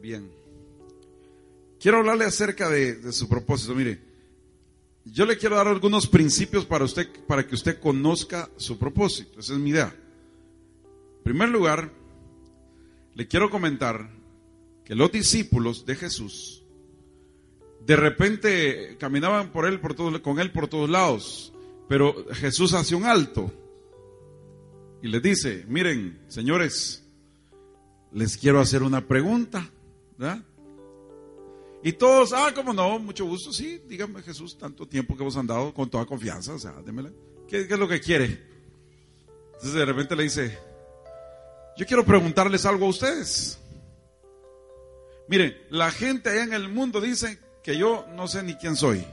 Bien. Quiero hablarle acerca de, su propósito. Mire, yo le quiero dar algunos principios para usted, para que usted conozca su propósito. Esa es mi idea. En primer lugar, le quiero comentar que los discípulos de Jesús de repente caminaban por él por con él por todos lados, pero Jesús hace un alto y les dice, miren, señores, les quiero hacer una pregunta. ¿Verdad? Y todos, ah, como no, mucho gusto, sí, dígame Jesús, tanto tiempo que hemos andado con toda confianza, o sea, démela. ¿Qué, ¿Qué, es lo que quiere? Entonces de repente le dice, yo quiero preguntarles algo a ustedes. Miren, la gente allá en el mundo dice que yo no sé ni quién soy.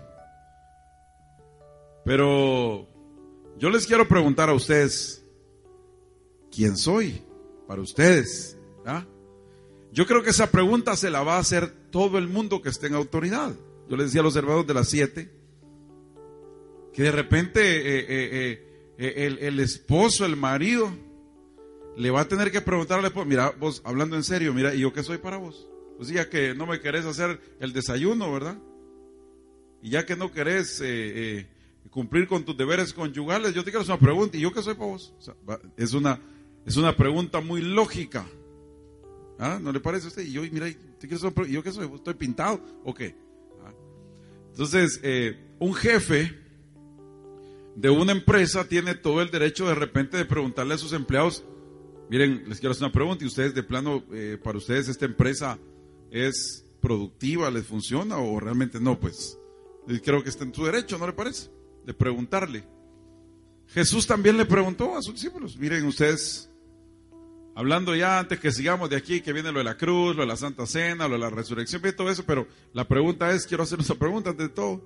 Pero yo les quiero preguntar a ustedes, ¿quién soy para ustedes? ¿Ah? Yo creo que esa pregunta se la va a hacer todo el mundo que esté en autoridad. Yo les decía a los hermanos de las siete que de repente eh, eh, eh, el, esposo, el marido, le va a tener que preguntarle, pues, mira, vos hablando en serio, mira, ¿y yo qué soy para vos? Pues ya que no me querés hacer el desayuno, ¿verdad? Y ya que no querés cumplir con tus deberes conyugales, yo te quiero hacer una pregunta, ¿y yo qué soy para vos? Es, una, es una pregunta muy lógica. ¿Ah? ¿No le parece a usted? Y yo, mira, ¿te quiero hacer ¿yo qué soy? ¿Estoy pintado o qué? ¿Ah? Entonces, eh, un jefe de una empresa tiene todo el derecho de repente de preguntarle a sus empleados, miren, les quiero hacer una pregunta, y ustedes de plano, eh, para ustedes esta empresa es productiva, les funciona o realmente no, pues creo que está en su derecho, ¿no le parece? De preguntarle. Jesús también le preguntó a sus discípulos, miren ustedes, hablando ya antes que sigamos de aquí, que viene lo de la cruz, lo de la Santa Cena, lo de la resurrección, y todo eso, pero la pregunta es, quiero hacer una pregunta antes de todo.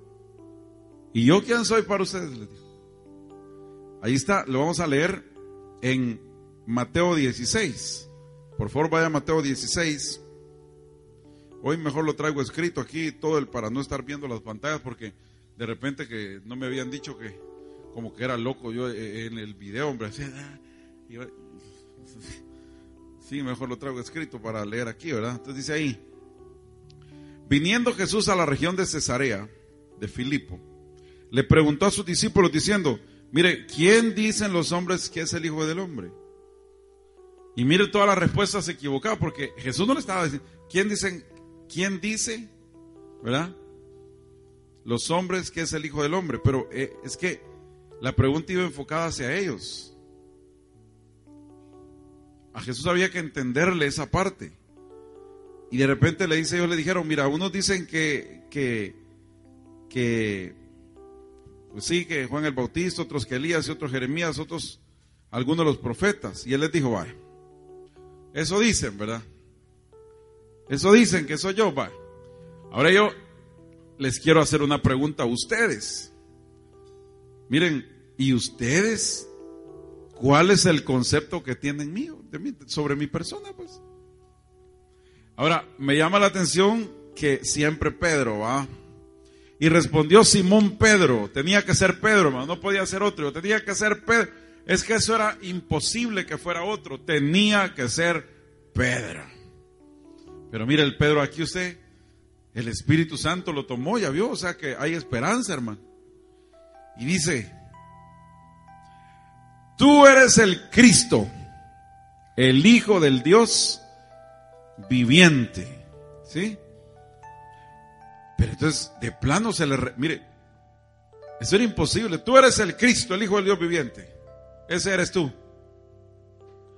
¿Y yo quién soy para ustedes? Les digo. Ahí está, lo vamos a leer en Mateo 16. Por favor, vaya a Mateo 16. Hoy mejor lo traigo escrito aquí, todo el para no estar viendo las pantallas, porque de repente que no me habían dicho que como que era loco yo eh, en el video, hombre. Sí, mejor lo traigo escrito para leer aquí, ¿verdad? Entonces dice ahí, viniendo Jesús a la región de Cesarea, de Filipo, le preguntó a sus discípulos diciendo, mire, ¿quién dicen los hombres que es el Hijo del Hombre? Y mire todas las respuestas equivocadas, porque Jesús no le estaba diciendo, ¿quién dicen ¿Quién dice? ¿Verdad? Los hombres que es el Hijo del Hombre. Pero eh, es que la pregunta iba enfocada hacia ellos. A Jesús había que entenderle esa parte. Y de repente le dice, ellos le dijeron, mira, unos dicen que, que, que, pues sí, que Juan el Bautista, otros que Elías y otros Jeremías, otros, algunos de los profetas. Y él les dijo, vaya, eso dicen, ¿verdad? Eso dicen que soy yo, va. Ahora yo les quiero hacer una pregunta a ustedes. Miren, ¿y ustedes cuál es el concepto que tienen mío, sobre mi persona? Pues. Ahora, me llama la atención que siempre Pedro, va. Y respondió Simón Pedro, tenía que ser Pedro, no podía ser otro, tenía que ser Pedro. Es que eso era imposible que fuera otro, tenía que ser Pedro. Pero mire el Pedro aquí usted, el Espíritu Santo lo tomó, ya vio, o sea que hay esperanza, hermano. Y dice, tú eres el Cristo, el Hijo del Dios viviente. ¿Sí? Pero entonces, de plano se le... mire, eso era imposible. Tú eres el Cristo, el Hijo del Dios viviente. Ese eres tú.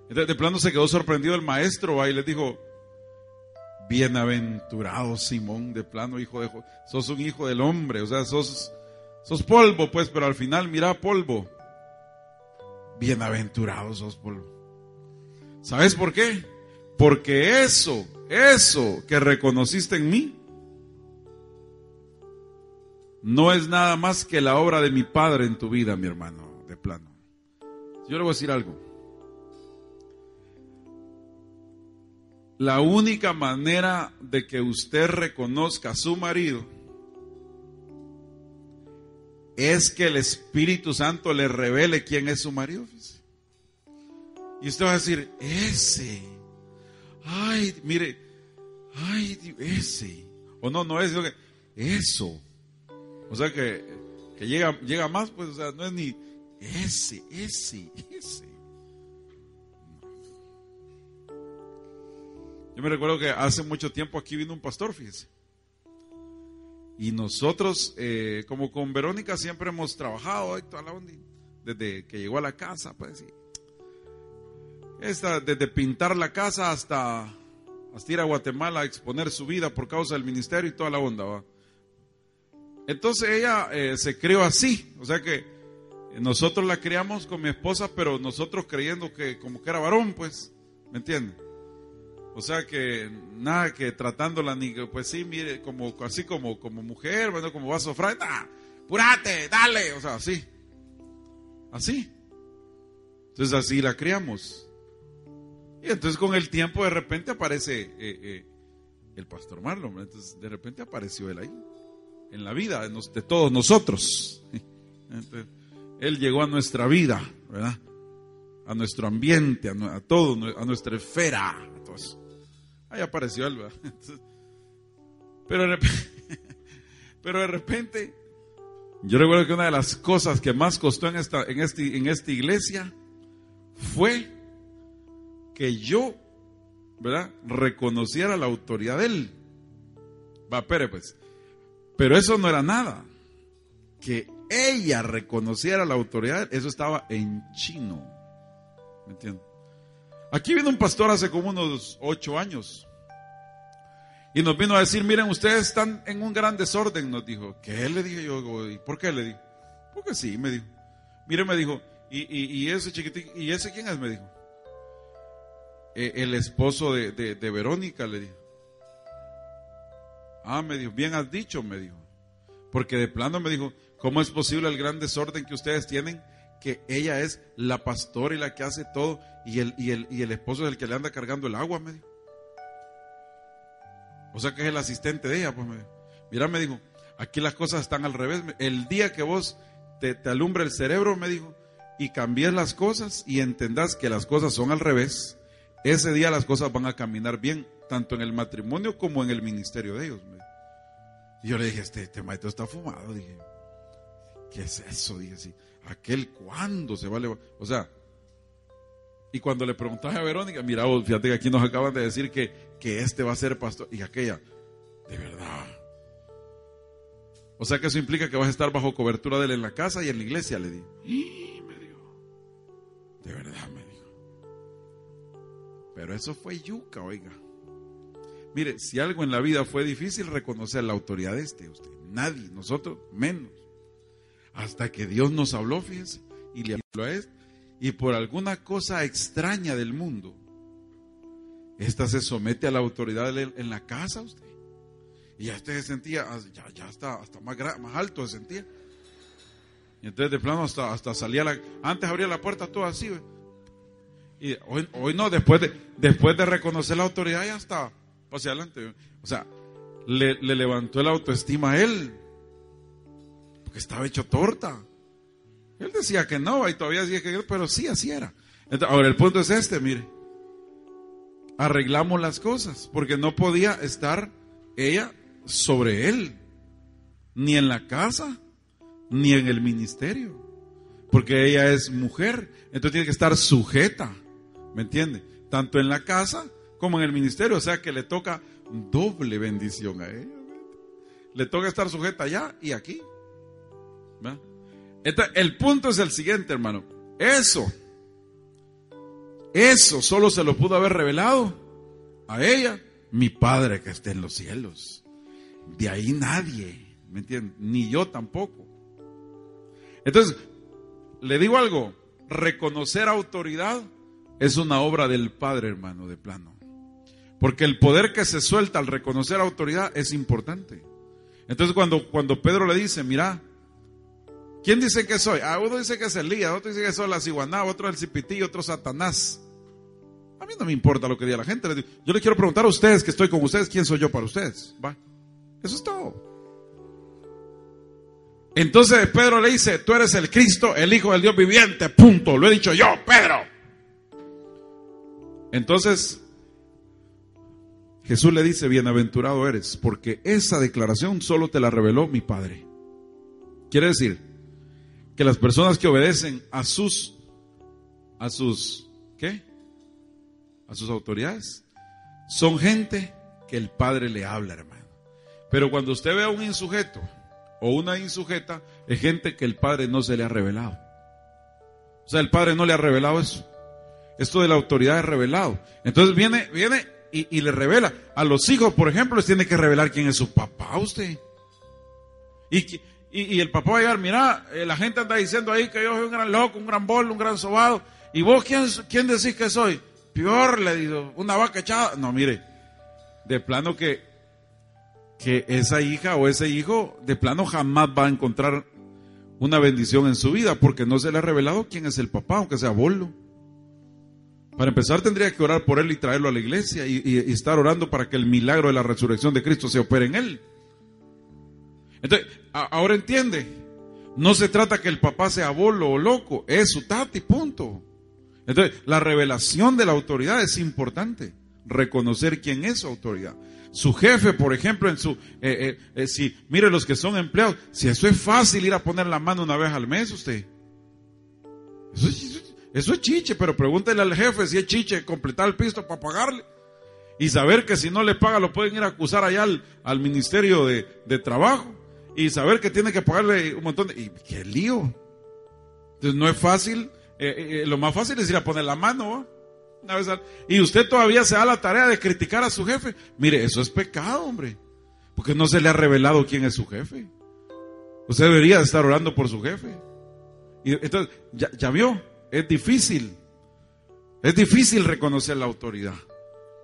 Entonces, de plano se quedó sorprendido el maestro y le dijo, Bienaventurado Simón, de plano, hijo de... Sos un hijo del hombre, o sea, sos, sos polvo, pues, pero al final, mira polvo. Bienaventurado sos. ¿Sabes por qué? Porque eso, eso que reconociste en mí, no es nada más que la obra de mi Padre en tu vida, mi hermano, de plano. Yo le voy a decir algo. La única manera de que usted reconozca a su marido es que el Espíritu Santo le revele quién es su marido. Y usted va a decir, ese. Ay, mire, ay, ese. O no, no es, eso. O sea que, que llega, llega más, pues, o sea, no es ni ese, ese, ese. Yo me recuerdo que hace mucho tiempo aquí vino un pastor, fíjese. Y nosotros, eh, como con Verónica, siempre hemos trabajado desde que llegó a la casa, pues, esta, desde pintar la casa hasta, hasta ir a Guatemala a exponer su vida por causa del ministerio y toda la onda. Entonces ella eh, se crió así, o sea que nosotros la criamos con mi esposa, pero nosotros creyendo que como que era varón, pues, ¿me entiendes? O sea que nada que tratándola ni pues sí, mire, como así como como mujer, bueno, como vaso fray, nah, purate, dale, o sea, así. Así. Entonces así la criamos. Y entonces con el tiempo de repente aparece eh, eh, el pastor Marlon, entonces de repente apareció él ahí, en la vida de, todos nosotros. él llegó a nuestra vida, ¿verdad? A nuestro ambiente, a, todo, a nuestra esfera. Ahí apareció él, Pero de repente, pero de repente, yo recuerdo que una de las cosas que más costó en esta, en este, en esta iglesia fue que yo, ¿verdad? Reconociera la autoridad de él. Va, pero pues. Pero eso no era nada. Que ella reconociera la autoridad, eso estaba en chino. ¿Me entiendes? Aquí vino un pastor hace como unos ocho años. Y nos vino a decir, miren, ustedes están en un gran desorden, nos dijo. ¿Qué le dije yo? ¿Y por qué le dije? Porque sí, me dijo. Mire, me dijo, ¿y, ese chiquitín, ¿y ese quién es? Me dijo. E, el esposo de, de Verónica, le dijo. Ah, me dijo, bien has dicho, me dijo. Porque de plano me dijo, ¿cómo es posible el gran desorden que ustedes tienen? Que ella es la pastora y la que hace todo y el, y el, y el esposo es el que le anda cargando el agua, me dijo. O sea que es el asistente de ella, pues me dijo. Mira, me dijo, aquí las cosas están al revés. El día que vos te, te alumbre el cerebro, me dijo, y cambies las cosas y entendas que las cosas son al revés, ese día las cosas van a caminar bien, tanto en el matrimonio como en el ministerio de ellos. Y yo le dije, este, este maestro está fumado. Dije, ¿qué es eso? Dije, sí, aquel cuándo se va a levantar. O sea, y cuando le preguntaste a Verónica, mira, fíjate que aquí nos acaban de decir que, que este va a ser pastor. Y aquella, de verdad. O sea que eso implica que vas a estar bajo cobertura de él en la casa y en la iglesia, le di. Y me dijo, de verdad me dijo. Pero eso fue yuca, oiga. Mire, si algo en la vida fue difícil, reconocer la autoridad de este, usted. Nadie, nosotros menos. Hasta que Dios nos habló, fíjense, y le habló a este y por alguna cosa extraña del mundo, esta se somete a la autoridad en la casa usted. Y ya usted se sentía, ah, ya, ya está, hasta más, más alto se sentía. Y entonces de plano hasta, hasta salía la, antes abría la puerta todo así. Y hoy, hoy no, después de, después de reconocer la autoridad ya está hacia adelante. O sea, le, le levantó la autoestima a él. Porque estaba hecho torta. Él decía que no, y todavía decía que pero sí, así era. ahora el punto es este, mire. Arreglamos las cosas, porque no podía estar ella sobre él, ni en la casa, ni en el ministerio, porque ella es mujer, entonces tiene que estar sujeta, ¿me entiende? Tanto en la casa como en el ministerio, o sea que le toca doble bendición a ella. Le toca estar sujeta allá y aquí. El punto es el siguiente, hermano. Eso, eso solo se lo pudo haber revelado a ella, mi Padre que esté en los cielos. De ahí nadie, ¿me entiendes? Ni yo tampoco. Entonces, le digo algo, reconocer autoridad es una obra del Padre, hermano, de plano. Porque el poder que se suelta al reconocer autoridad es importante. Entonces, cuando, cuando Pedro le dice, mira, ¿Quién dice que soy? Ah, uno dice que es Elías, otro dice que soy la ciguaná, otro el cipití, otro Satanás. A mí no me importa lo que diga la gente. Yo le quiero preguntar a ustedes que estoy con ustedes, ¿quién soy yo para ustedes? Va. Eso es todo. Entonces Pedro le dice, tú eres el Cristo, el Hijo del Dios viviente, punto. Lo he dicho yo, Pedro. Entonces, Jesús le dice, bienaventurado eres, porque esa declaración solo te la reveló mi Padre. Quiere decir que las personas que obedecen a sus, a sus, ¿qué? A sus autoridades, son gente que el Padre le habla, hermano. Pero cuando usted ve a un insujeto o una insujeta, es gente que el Padre no se le ha revelado. O sea, el Padre no le ha revelado eso. Esto de la autoridad es revelado. Entonces viene, viene y, le revela. A los hijos, por ejemplo, les tiene que revelar quién es su papá usted. Y, y, el papá va a llegar, mira, eh, la gente anda diciendo ahí que yo soy un gran loco, un gran bol, un gran sobado. ¿Y vos quién, quién decís que soy? Peor, le digo, una vaca echada. No, mire, de plano que, que esa hija o ese hijo, de plano jamás va a encontrar una bendición en su vida porque no se le ha revelado quién es el papá, aunque sea bolo. Para empezar tendría que orar por él y traerlo a la iglesia y, estar orando para que el milagro de la resurrección de Cristo se opere en él. Entonces, ahora entiende, no se trata que el papá sea bolo o loco, es su tati, punto. Entonces, la revelación de la autoridad es importante, reconocer quién es su autoridad. Su jefe, por ejemplo, en su, eh, eh, eh, si, mire los que son empleados, si eso es fácil ir a poner la mano una vez al mes, usted. Eso es, chiche, pero pregúntele al jefe si es chiche completar el pisto para pagarle. Y saber que si no le paga lo pueden ir a acusar allá al, Ministerio de, Trabajo. Y saber que tiene que pagarle un montón de... Y qué lío. Entonces no es fácil. Eh, eh, eh, lo más fácil es ir a poner la mano. Una y usted todavía se da la tarea de criticar a su jefe. Mire, eso es pecado, hombre. Porque no se le ha revelado quién es su jefe. Usted debería estar orando por su jefe. Y entonces, ya vio, es difícil. Es difícil reconocer la autoridad.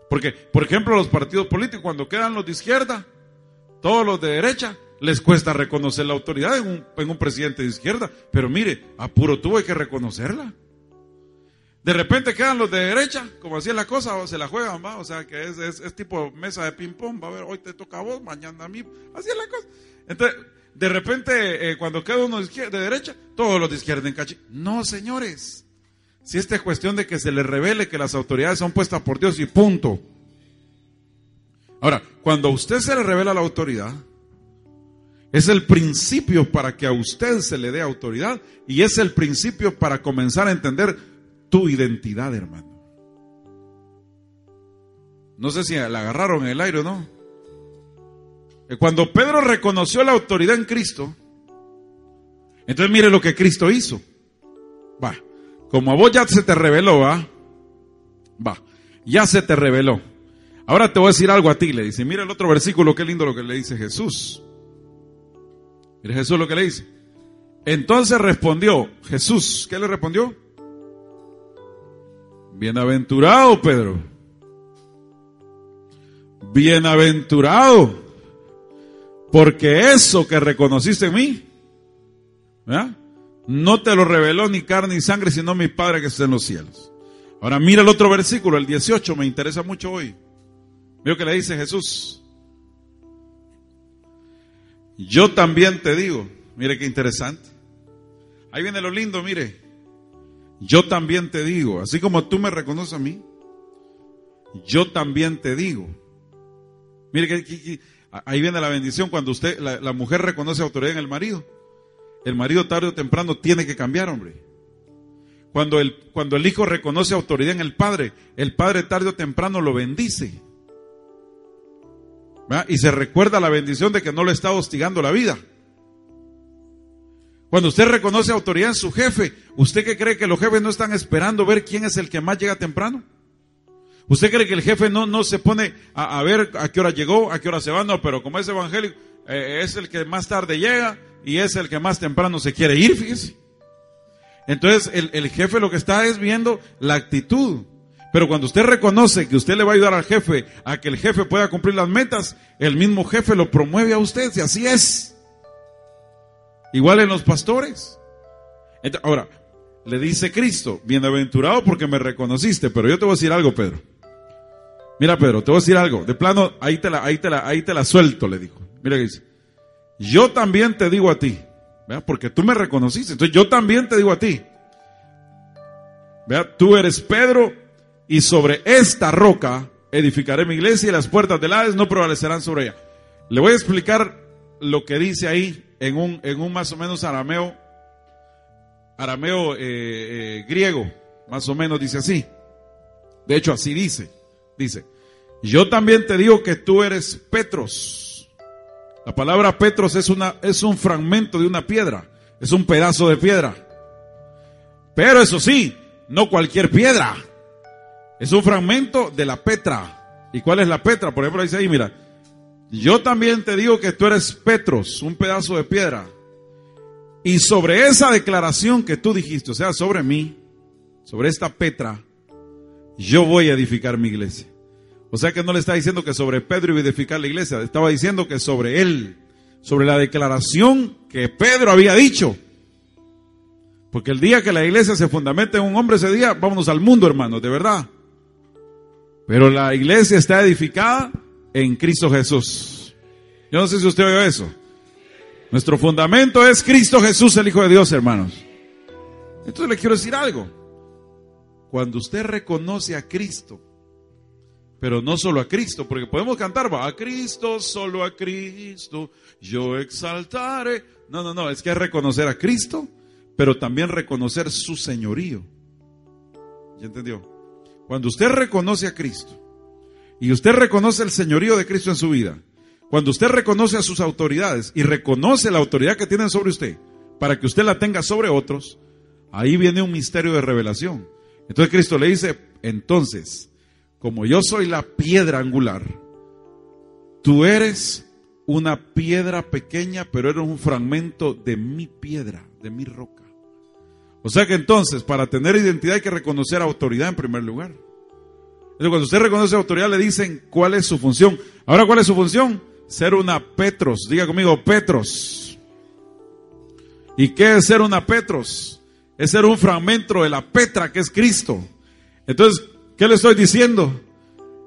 Porque, por ejemplo, los partidos políticos, cuando quedan los de izquierda, todos los de derecha, les cuesta reconocer la autoridad en un, presidente de izquierda. Pero mire, apuro tuvo que reconocerla. De repente quedan los de derecha, como así es la cosa, o se la juegan, ¿va? O sea, que es, tipo mesa de ping-pong, va a ver, hoy te toca a vos, mañana a mí, así es la cosa. Entonces, de repente, eh, cuando queda uno de, derecha, todos los de izquierda en caché. No, señores. Si esta es cuestión de que se les revele que las autoridades son puestas por Dios y punto. Ahora, cuando a usted se le revela la autoridad, es el principio para que a usted se le dé autoridad y es el principio para comenzar a entender tu identidad, hermano. No sé si la agarraron en el aire o no. Cuando Pedro reconoció la autoridad en Cristo, entonces mire lo que Cristo hizo. Va, como a vos ya se te reveló, va, va, ya se te reveló. Ahora te voy a decir algo a ti, le dice. Mira el otro versículo, qué lindo lo que le dice Jesús. Jesús lo que le dice. Entonces respondió Jesús, ¿qué le respondió? Bienaventurado, Pedro. Bienaventurado. Porque eso que reconociste en mí, no te lo reveló ni carne ni sangre, sino mi Padre que está en los cielos. Ahora mira el otro versículo, el 18, me interesa mucho hoy. Veo que le dice Jesús. Yo también te digo, mire qué interesante. Ahí viene lo lindo, mire. Yo también te digo, así como tú me reconoces a mí, yo también te digo. Mire que, Ahí viene la bendición cuando usted, la, mujer reconoce autoridad en el marido. El marido tarde o temprano tiene que cambiar, hombre. Cuando el, cuando el hijo reconoce autoridad en el padre, el padre tarde o temprano lo bendice. Y se recuerda la bendición de que no le está hostigando la vida. Cuando usted reconoce autoridad en su jefe, ¿usted qué cree que los jefes no están esperando ver quién es el que más llega temprano? ¿Usted cree que el jefe no, no se pone a, ver a qué hora llegó, a qué hora se va? No, pero como es evangélico, eh, es el que más tarde llega y es el que más temprano se quiere ir, fíjese. Entonces el, el jefe lo que está es viendo la actitud. Pero cuando usted reconoce que usted le va a ayudar al jefe a que el jefe pueda cumplir las metas, el mismo jefe lo promueve a usted, y así es. Igual en los pastores. ahora, le dice Cristo, bienaventurado porque me reconociste, pero yo te voy a decir algo, Pedro. Mira, Pedro, te voy a decir algo. De plano, ahí te la, ahí te la, ahí te la suelto, le dijo. Mira que dice. Yo también te digo a ti. ¿vea? Porque tú me reconociste. Entonces yo también te digo a ti. Vea, tú eres Pedro y sobre esta roca edificaré mi iglesia y las puertas del Hades no prevalecerán sobre ella. Le voy a explicar lo que dice ahí en un, en un más o menos arameo, arameo eh, eh, griego, más o menos dice así. De hecho, así dice. Dice, yo también te digo que tú eres Petros. La palabra Petros es, una, es un fragmento de una piedra, es un pedazo de piedra. Pero eso sí, no cualquier piedra. Es un fragmento de la Petra. ¿Y cuál es la Petra? Por ejemplo, dice ahí, mira, yo también te digo que tú eres Petros, un pedazo de piedra. Y sobre esa declaración que tú dijiste, o sea, sobre mí, sobre esta Petra, yo voy a edificar mi iglesia. O sea que no le está diciendo que sobre Pedro iba a edificar la iglesia, estaba diciendo que sobre él, sobre la declaración que Pedro había dicho. Porque el día que la iglesia se fundamenta en un hombre, ese día vámonos al mundo, hermanos, de verdad. Pero la iglesia está edificada en Cristo Jesús. Yo no sé si usted oyó eso. Nuestro fundamento es Cristo Jesús, el Hijo de Dios, hermanos. Entonces le quiero decir algo. Cuando usted reconoce a Cristo, pero no solo a Cristo, porque podemos cantar, va a Cristo, solo a Cristo, yo exaltaré. No, no, no, es que es reconocer a Cristo, pero también reconocer su señorío. ¿Ya entendió? Cuando usted reconoce a Cristo, y usted reconoce el señorío de Cristo en su vida, cuando usted reconoce a sus autoridades y reconoce la autoridad que tienen sobre usted, para que usted la tenga sobre otros, ahí viene un misterio de revelación. Entonces Cristo le dice, entonces, como yo soy la piedra angular, tú eres una piedra pequeña, pero eres un fragmento de mi piedra, de mi roca. O sea que entonces, para tener identidad hay que reconocer autoridad en primer lugar cuando usted reconoce autoridad, le dicen cuál es su función. Ahora, ¿cuál es su función? Ser una Petros. Diga conmigo, Petros. ¿Y qué es ser una Petros? Es ser un fragmento de la Petra que es Cristo. Entonces, ¿qué le estoy diciendo?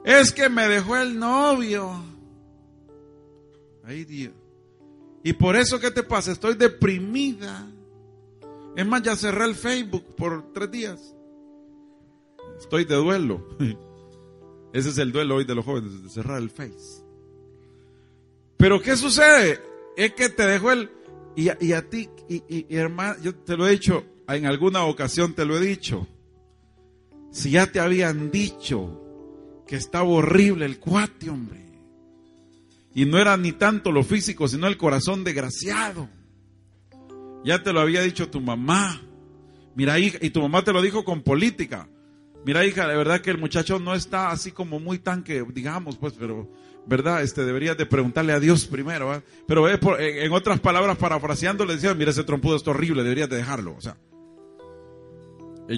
Es que me dejó el novio. Ay, Dios. Y por eso, ¿qué te pasa? Estoy deprimida. Es más, ya cerré el Facebook por tres días. Estoy de duelo. Ese es el duelo hoy de los jóvenes, de cerrar el face. Pero ¿qué sucede? Es que te dejó el... Y, a ti, y, hermano, yo te lo he dicho, en alguna ocasión te lo he dicho. Si ya te habían dicho que estaba horrible el cuate, hombre. Y no era ni tanto lo físico, sino el corazón desgraciado. Ya te lo había dicho tu mamá. Mira, hija, y tu mamá te lo dijo con política. Mira, hija, de verdad que el muchacho no está así como muy tan que, digamos, pues, pero, ¿verdad? Este, deberías de preguntarle a Dios primero, Pero en otras palabras, parafraseando, le decía, mira, ese trompudo es horrible, deberías de dejarlo, o sea.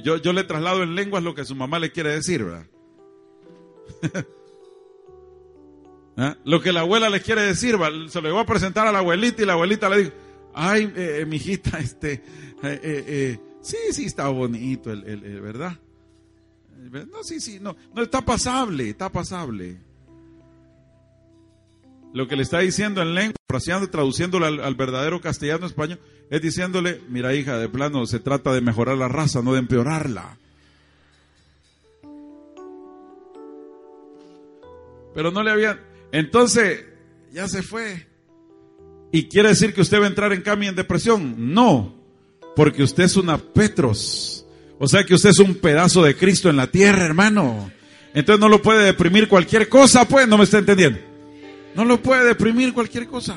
Yo, yo le traslado en lenguas lo que su mamá le quiere decir, ¿verdad? ¿Ah? Lo que la abuela le quiere decir, se lo iba a presentar a la abuelita y la abuelita le dijo, ay, eh, eh mi hijita, este, eh, eh, sí, sí, está bonito, el, el, ¿verdad? No, sí, sí, no, no, está pasable, está pasable. Lo que le está diciendo en lengua, traduciéndolo al, verdadero castellano español, es diciéndole, mira hija, de plano se trata de mejorar la raza, no de empeorarla. Pero no le habían... Entonces, ya se fue. ¿Y quiere decir que usted va a entrar en cambio en depresión? No, porque usted es una Petros. O sea que usted es un pedazo de Cristo en la tierra, hermano. Entonces no lo puede deprimir cualquier cosa, pues, no me está entendiendo. No lo puede deprimir cualquier cosa.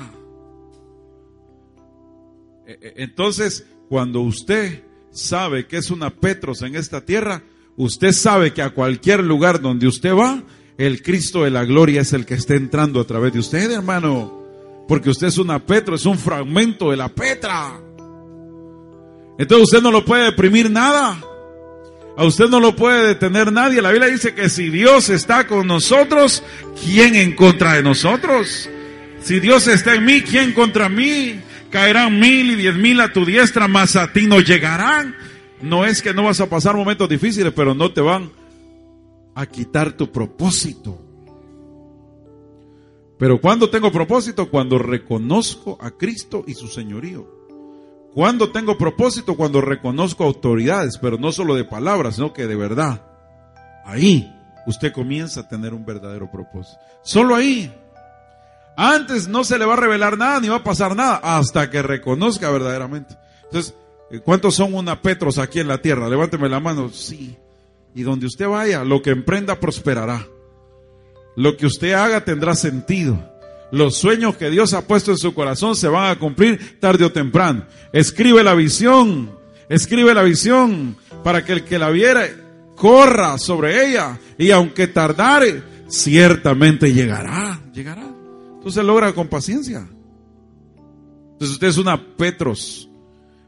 E, e, entonces, cuando usted sabe que es una Petros en esta tierra, usted sabe que a cualquier lugar donde usted va, el Cristo de la gloria es el que está entrando a través de usted, hermano. Porque usted es una Petro, es un fragmento de la Petra. Entonces usted no lo puede deprimir nada. A usted no lo puede detener nadie. La Biblia dice que si Dios está con nosotros, ¿quién en contra de nosotros? Si Dios está en mí, ¿quién contra mí? Caerán mil y diez mil a tu diestra, mas a ti no llegarán. No es que no vas a pasar momentos difíciles, pero no te van a quitar tu propósito. Pero cuando tengo propósito, cuando reconozco a Cristo y su señorío. Cuando tengo propósito? Cuando reconozco autoridades, pero no solo de palabras, sino que de verdad. Ahí usted comienza a tener un verdadero propósito. Solo ahí. Antes no se le va a revelar nada ni va a pasar nada hasta que reconozca verdaderamente. Entonces, ¿cuántos son una Petros aquí en la tierra? Levánteme la mano. Sí. Y donde usted vaya, lo que emprenda prosperará. Lo que usted haga tendrá sentido. Los sueños que Dios ha puesto en su corazón se van a cumplir tarde o temprano. Escribe la visión. Escribe la visión para que el que la viera corra sobre ella y aunque tardare, ciertamente llegará, llegará. Entonces logra con paciencia. Entonces usted es una Petros.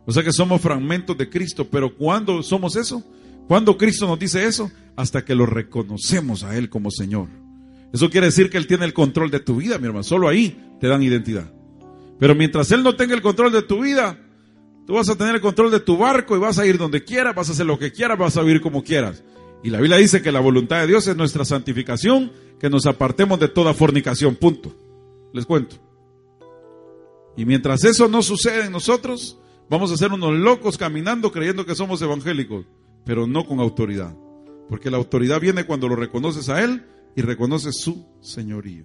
O sea que somos fragmentos de Cristo, pero ¿cuándo somos eso? ¿Cuándo Cristo nos dice eso? Hasta que lo reconocemos a Él como Señor. Eso quiere decir que Él tiene el control de tu vida, mi hermano. Solo ahí te dan identidad. Pero mientras Él no tenga el control de tu vida, tú vas a tener el control de tu barco y vas a ir donde quieras, vas a hacer lo que quieras, vas a vivir como quieras. Y la Biblia dice que la voluntad de Dios es nuestra santificación, que nos apartemos de toda fornicación. Punto. Les cuento. Y mientras eso no sucede en nosotros, vamos a ser unos locos caminando creyendo que somos evangélicos, pero no con autoridad. Porque la autoridad viene cuando lo reconoces a Él y reconoce su señorío.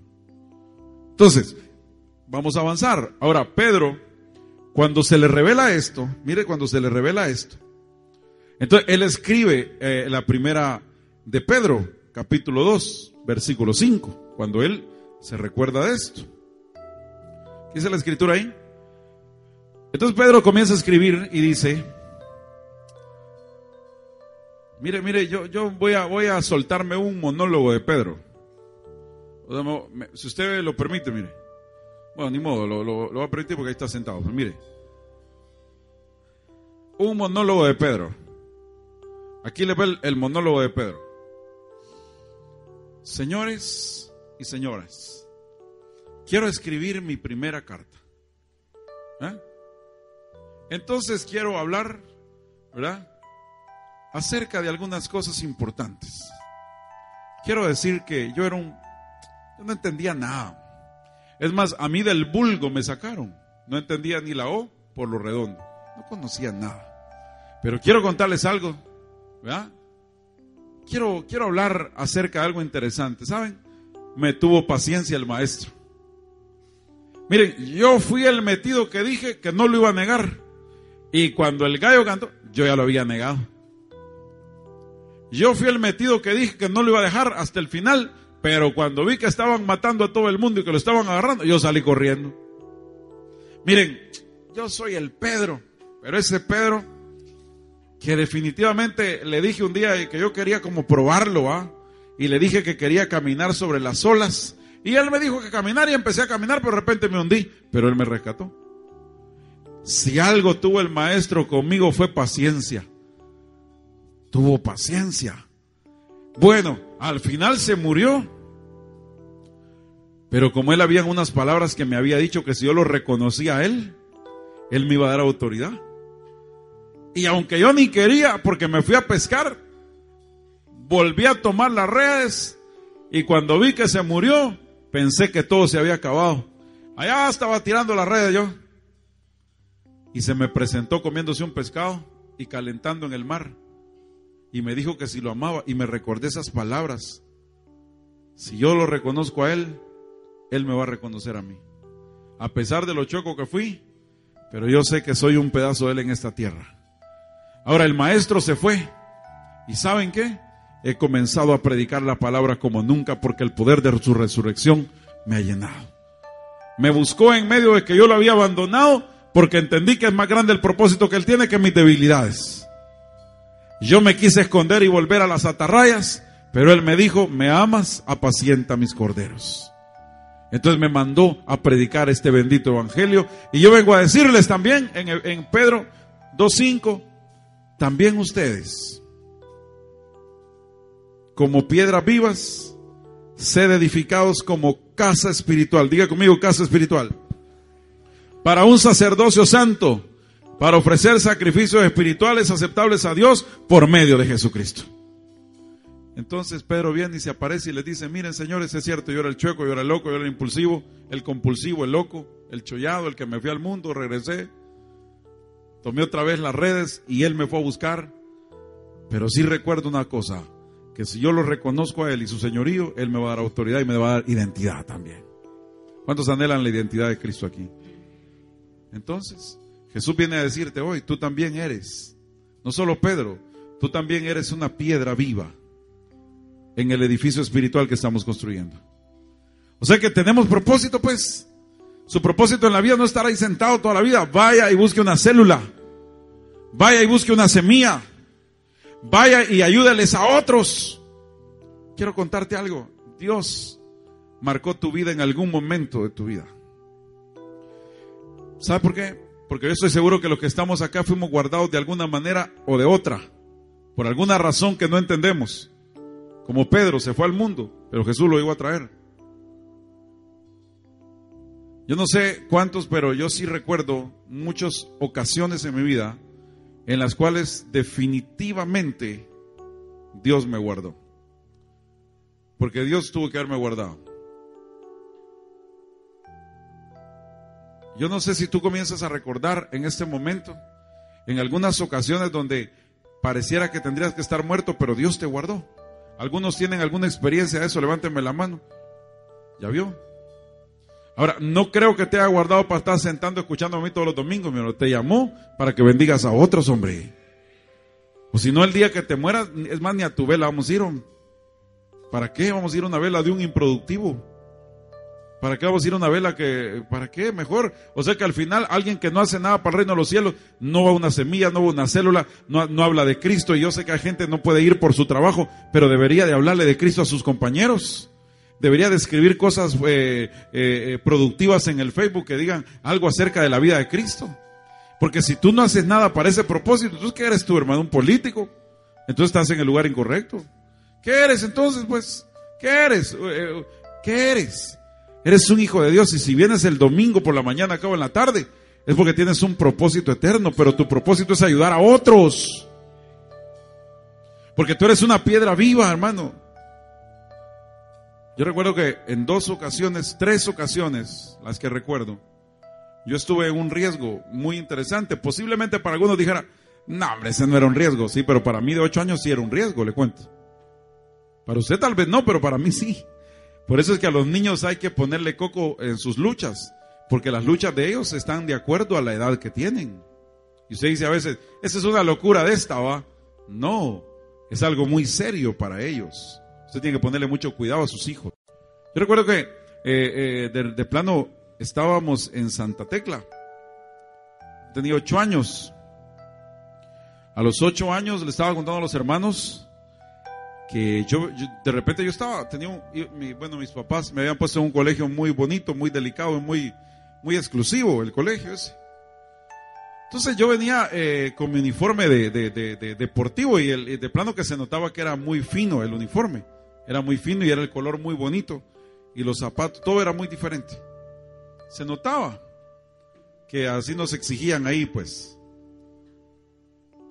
Entonces, vamos a avanzar. Ahora, Pedro, cuando se le revela esto, mire cuando se le revela esto. Entonces, él escribe eh, la primera de Pedro, capítulo 2, versículo 5, cuando él se recuerda de esto. ¿Qué dice la escritura ahí? Entonces Pedro comienza a escribir y dice, Mire, mire, yo, yo voy, a, voy a soltarme un monólogo de Pedro. Si usted lo permite, mire. Bueno, ni modo, lo, lo, lo va a permitir porque ahí está sentado. Pero mire. Un monólogo de Pedro. Aquí le ve el, monólogo de Pedro. Señores y señoras, quiero escribir mi primera carta. ¿Eh? Entonces quiero hablar, ¿verdad? Acerca de algunas cosas importantes. Quiero decir que yo era un... Yo no entendía nada. Es más, a mí del vulgo me sacaron. No entendía ni la O por lo redondo. No conocía nada. Pero quiero contarles algo. ¿verdad? Quiero, quiero hablar acerca de algo interesante. ¿Saben? Me tuvo paciencia el maestro. Miren, yo fui el metido que dije que no lo iba a negar. Y cuando el gallo cantó, yo ya lo había negado. Yo fui el metido que dije que no lo iba a dejar hasta el final, pero cuando vi que estaban matando a todo el mundo y que lo estaban agarrando, yo salí corriendo. Miren, yo soy el Pedro, pero ese Pedro que definitivamente le dije un día que yo quería como probarlo, ¿ah? Y le dije que quería caminar sobre las olas. Y él me dijo que caminar y empecé a caminar, pero de repente me hundí, pero él me rescató. Si algo tuvo el maestro conmigo fue paciencia tuvo paciencia. Bueno, al final se murió. Pero como él había unas palabras que me había dicho que si yo lo reconocía a él, él me iba a dar autoridad. Y aunque yo ni quería, porque me fui a pescar, volví a tomar las redes y cuando vi que se murió, pensé que todo se había acabado. Allá estaba tirando las redes yo. Y se me presentó comiéndose un pescado y calentando en el mar y me dijo que si lo amaba y me recordé esas palabras. Si yo lo reconozco a Él, Él me va a reconocer a mí. A pesar de lo choco que fui, pero yo sé que soy un pedazo de Él en esta tierra. Ahora el maestro se fue y ¿saben qué? He comenzado a predicar la palabra como nunca porque el poder de su resurrección me ha llenado. Me buscó en medio de que yo lo había abandonado porque entendí que es más grande el propósito que Él tiene que mis debilidades. Yo me quise esconder y volver a las atarrayas, pero él me dijo, me amas, apacienta mis corderos. Entonces me mandó a predicar este bendito evangelio. Y yo vengo a decirles también en, en Pedro 2.5, también ustedes, como piedras vivas, sed edificados como casa espiritual. Diga conmigo casa espiritual. Para un sacerdocio santo para ofrecer sacrificios espirituales aceptables a Dios por medio de Jesucristo. Entonces Pedro viene y se aparece y le dice, miren señores, es cierto, yo era el chueco, yo era el loco, yo era el impulsivo, el compulsivo, el loco, el chollado, el que me fui al mundo, regresé, tomé otra vez las redes y él me fue a buscar. Pero sí recuerdo una cosa, que si yo lo reconozco a Él y su señorío, Él me va a dar autoridad y me va a dar identidad también. ¿Cuántos anhelan la identidad de Cristo aquí? Entonces, Jesús viene a decirte hoy, tú también eres, no solo Pedro, tú también eres una piedra viva en el edificio espiritual que estamos construyendo. O sea que tenemos propósito, pues. Su propósito en la vida no estar ahí sentado toda la vida. Vaya y busque una célula. Vaya y busque una semilla. Vaya y ayúdales a otros. Quiero contarte algo. Dios marcó tu vida en algún momento de tu vida. ¿Sabe por qué? Porque yo estoy seguro que los que estamos acá fuimos guardados de alguna manera o de otra. Por alguna razón que no entendemos. Como Pedro se fue al mundo, pero Jesús lo iba a traer. Yo no sé cuántos, pero yo sí recuerdo muchas ocasiones en mi vida en las cuales definitivamente Dios me guardó. Porque Dios tuvo que haberme guardado. Yo no sé si tú comienzas a recordar en este momento, en algunas ocasiones donde pareciera que tendrías que estar muerto, pero Dios te guardó. Algunos tienen alguna experiencia de eso, levánteme la mano. ¿Ya vio? Ahora, no creo que te haya guardado para estar sentando escuchando a mí todos los domingos, mi Te llamó para que bendigas a otros, hombre. O si no, el día que te mueras, es más, ni a tu vela vamos a ir. ¿Para qué vamos a ir a una vela de un improductivo? ¿Para qué vamos a ir a una vela que, para qué? Mejor. O sea que al final alguien que no hace nada para el reino de los cielos, no va una semilla, no va una célula, no, no habla de Cristo. Y yo sé que hay gente no puede ir por su trabajo, pero debería de hablarle de Cristo a sus compañeros debería de escribir cosas eh, eh, eh, productivas en el Facebook que digan algo acerca de la vida de Cristo. Porque si tú no haces nada para ese propósito, entonces ¿qué eres tú, hermano? ¿Un político? Entonces estás en el lugar incorrecto. ¿Qué eres entonces, pues? ¿Qué eres? ¿Qué eres? Eres un hijo de Dios y si vienes el domingo por la mañana, acabo en la tarde, es porque tienes un propósito eterno, pero tu propósito es ayudar a otros. Porque tú eres una piedra viva, hermano. Yo recuerdo que en dos ocasiones, tres ocasiones, las que recuerdo, yo estuve en un riesgo muy interesante. Posiblemente para algunos dijera, no, hombre, ese no era un riesgo. Sí, pero para mí de ocho años sí era un riesgo, le cuento. Para usted tal vez no, pero para mí sí. Por eso es que a los niños hay que ponerle coco en sus luchas, porque las luchas de ellos están de acuerdo a la edad que tienen. Y usted dice a veces, esa es una locura de esta, ¿va? No, es algo muy serio para ellos. Usted tiene que ponerle mucho cuidado a sus hijos. Yo recuerdo que eh, eh, de, plano estábamos en Santa Tecla. Tenía ocho años. A los ocho años le estaba contando a los hermanos que yo, de repente yo estaba, tenía un, bueno, mis papás me habían puesto en un colegio muy bonito, muy delicado, muy, muy exclusivo, el colegio ese. Entonces yo venía eh, con mi uniforme de, de deportivo y el, de plano que se notaba que era muy fino el uniforme. Era muy fino y era el color muy bonito. Y los zapatos, todo era muy diferente. Se notaba que así nos exigían ahí, pues.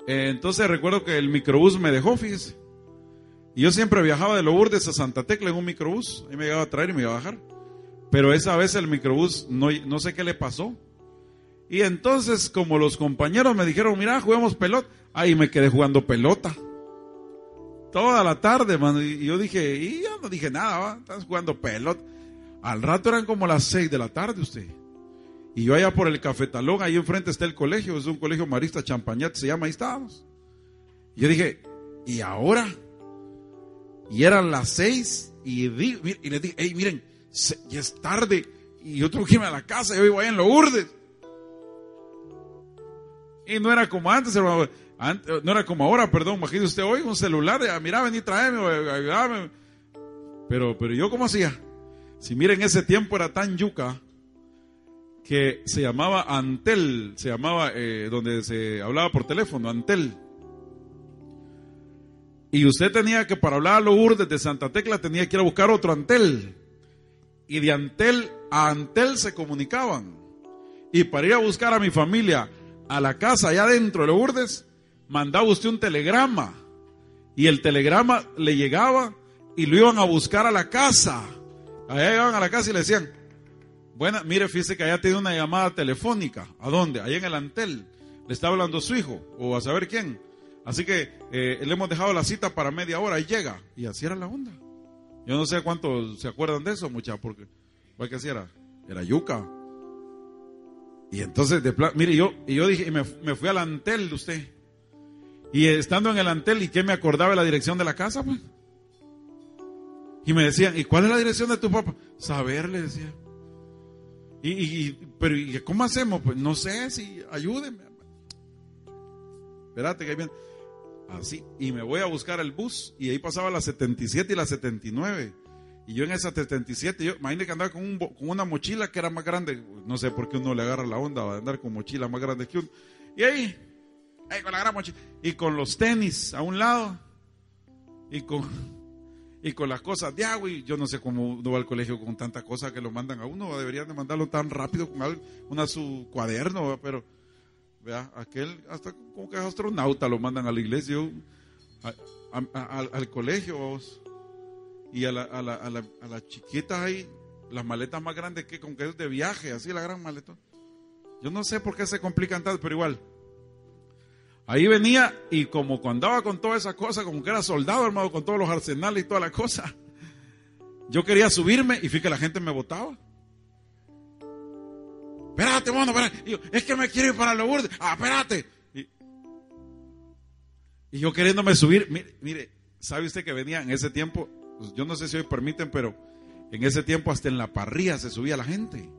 Entonces recuerdo que el microbús me dejó, fíjese. Y yo siempre viajaba de Lourdes a Santa Tecla en un microbús. Ahí me iba a traer y me iba a bajar. Pero esa vez el microbús, no, no sé qué le pasó. Y entonces, como los compañeros me dijeron, mira, juguemos pelota. Ahí me quedé jugando pelota. Toda la tarde, mano. Y yo dije, y yo no dije nada, ¿va? Estás jugando pelota. Al rato eran como las seis de la tarde usted. Y yo allá por el cafetalón, ahí enfrente está el colegio, es un colegio marista Champañat, se llama, ahí estábamos. Yo dije, ¿y ahora? Y eran las seis, y, di, y les dije, hey, miren, ya es tarde, y yo tengo que irme a la casa, yo vivo ahí en Lourdes. Y no era como antes, hermano no era como ahora, perdón, imagínese usted hoy un celular, mira, vení, tráeme, ayúdame. Pero, pero yo cómo hacía. Si miren, ese tiempo era tan yuca que se llamaba Antel, se llamaba eh, donde se hablaba por teléfono, Antel. Y usted tenía que, para hablar a Lourdes de Santa Tecla, tenía que ir a buscar otro Antel. Y de Antel a Antel se comunicaban. Y para ir a buscar a mi familia a la casa allá adentro de Lourdes, mandaba usted un telegrama y el telegrama le llegaba y lo iban a buscar a la casa. Allá iban a la casa y le decían, bueno, mire, fíjese que allá tiene una llamada telefónica. ¿A dónde? Allá en el Antel. Le está hablando su hijo o a saber quién. Así que eh, le hemos dejado la cita para media hora y llega. Y así era la onda. Yo no sé cuántos se acuerdan de eso, muchachos, porque, que así era? Era yuca. Y entonces, de plan, mire, yo, y yo dije, me, me, fui al antel de usted. Y estando en el antel, ¿y qué me acordaba de la dirección de la casa? Pues? Y me decían, ¿y cuál es la dirección de tu papá? Saber, le decía. Y, y pero ¿y cómo hacemos? Pues no sé, si ayúdenme. Espérate que viene. Y me voy a buscar el bus. Y ahí pasaba la 77 y la 79. Y yo en esa 77, yo imagínate que andaba con, un, con una mochila que era más grande. No sé por qué uno le agarra la onda de andar con mochila más grande que uno. Y ahí, ahí con la gran mochila. Y con los tenis a un lado. Y con, y con las cosas de agua. Yo no sé cómo uno va al colegio con tantas cosas que lo mandan a uno. Deberían de mandarlo tan rápido con algo, una su cuaderno, pero vea, aquel hasta como que es astronauta lo mandan a la iglesia, al colegio. Y a la, a la, a la, las chiquitas ahí, las maletas más grandes que con que es de viaje, así la gran maleta. Yo no sé por qué se complican tanto, pero igual. Ahí venía y como andaba con toda esa cosa, como que era soldado, hermano, con todos los arsenales y toda la cosa. Yo quería subirme y fíjate que la gente me votaba. Espérate, bueno, espérate. es que me quiero ir para Lourdes. Ah, espérate. Y, yo queriéndome subir. Mire, mire, ¿sabe usted que venía en ese tiempo? Pues yo no sé si hoy permiten, pero en ese tiempo hasta en la parrilla se subía la gente.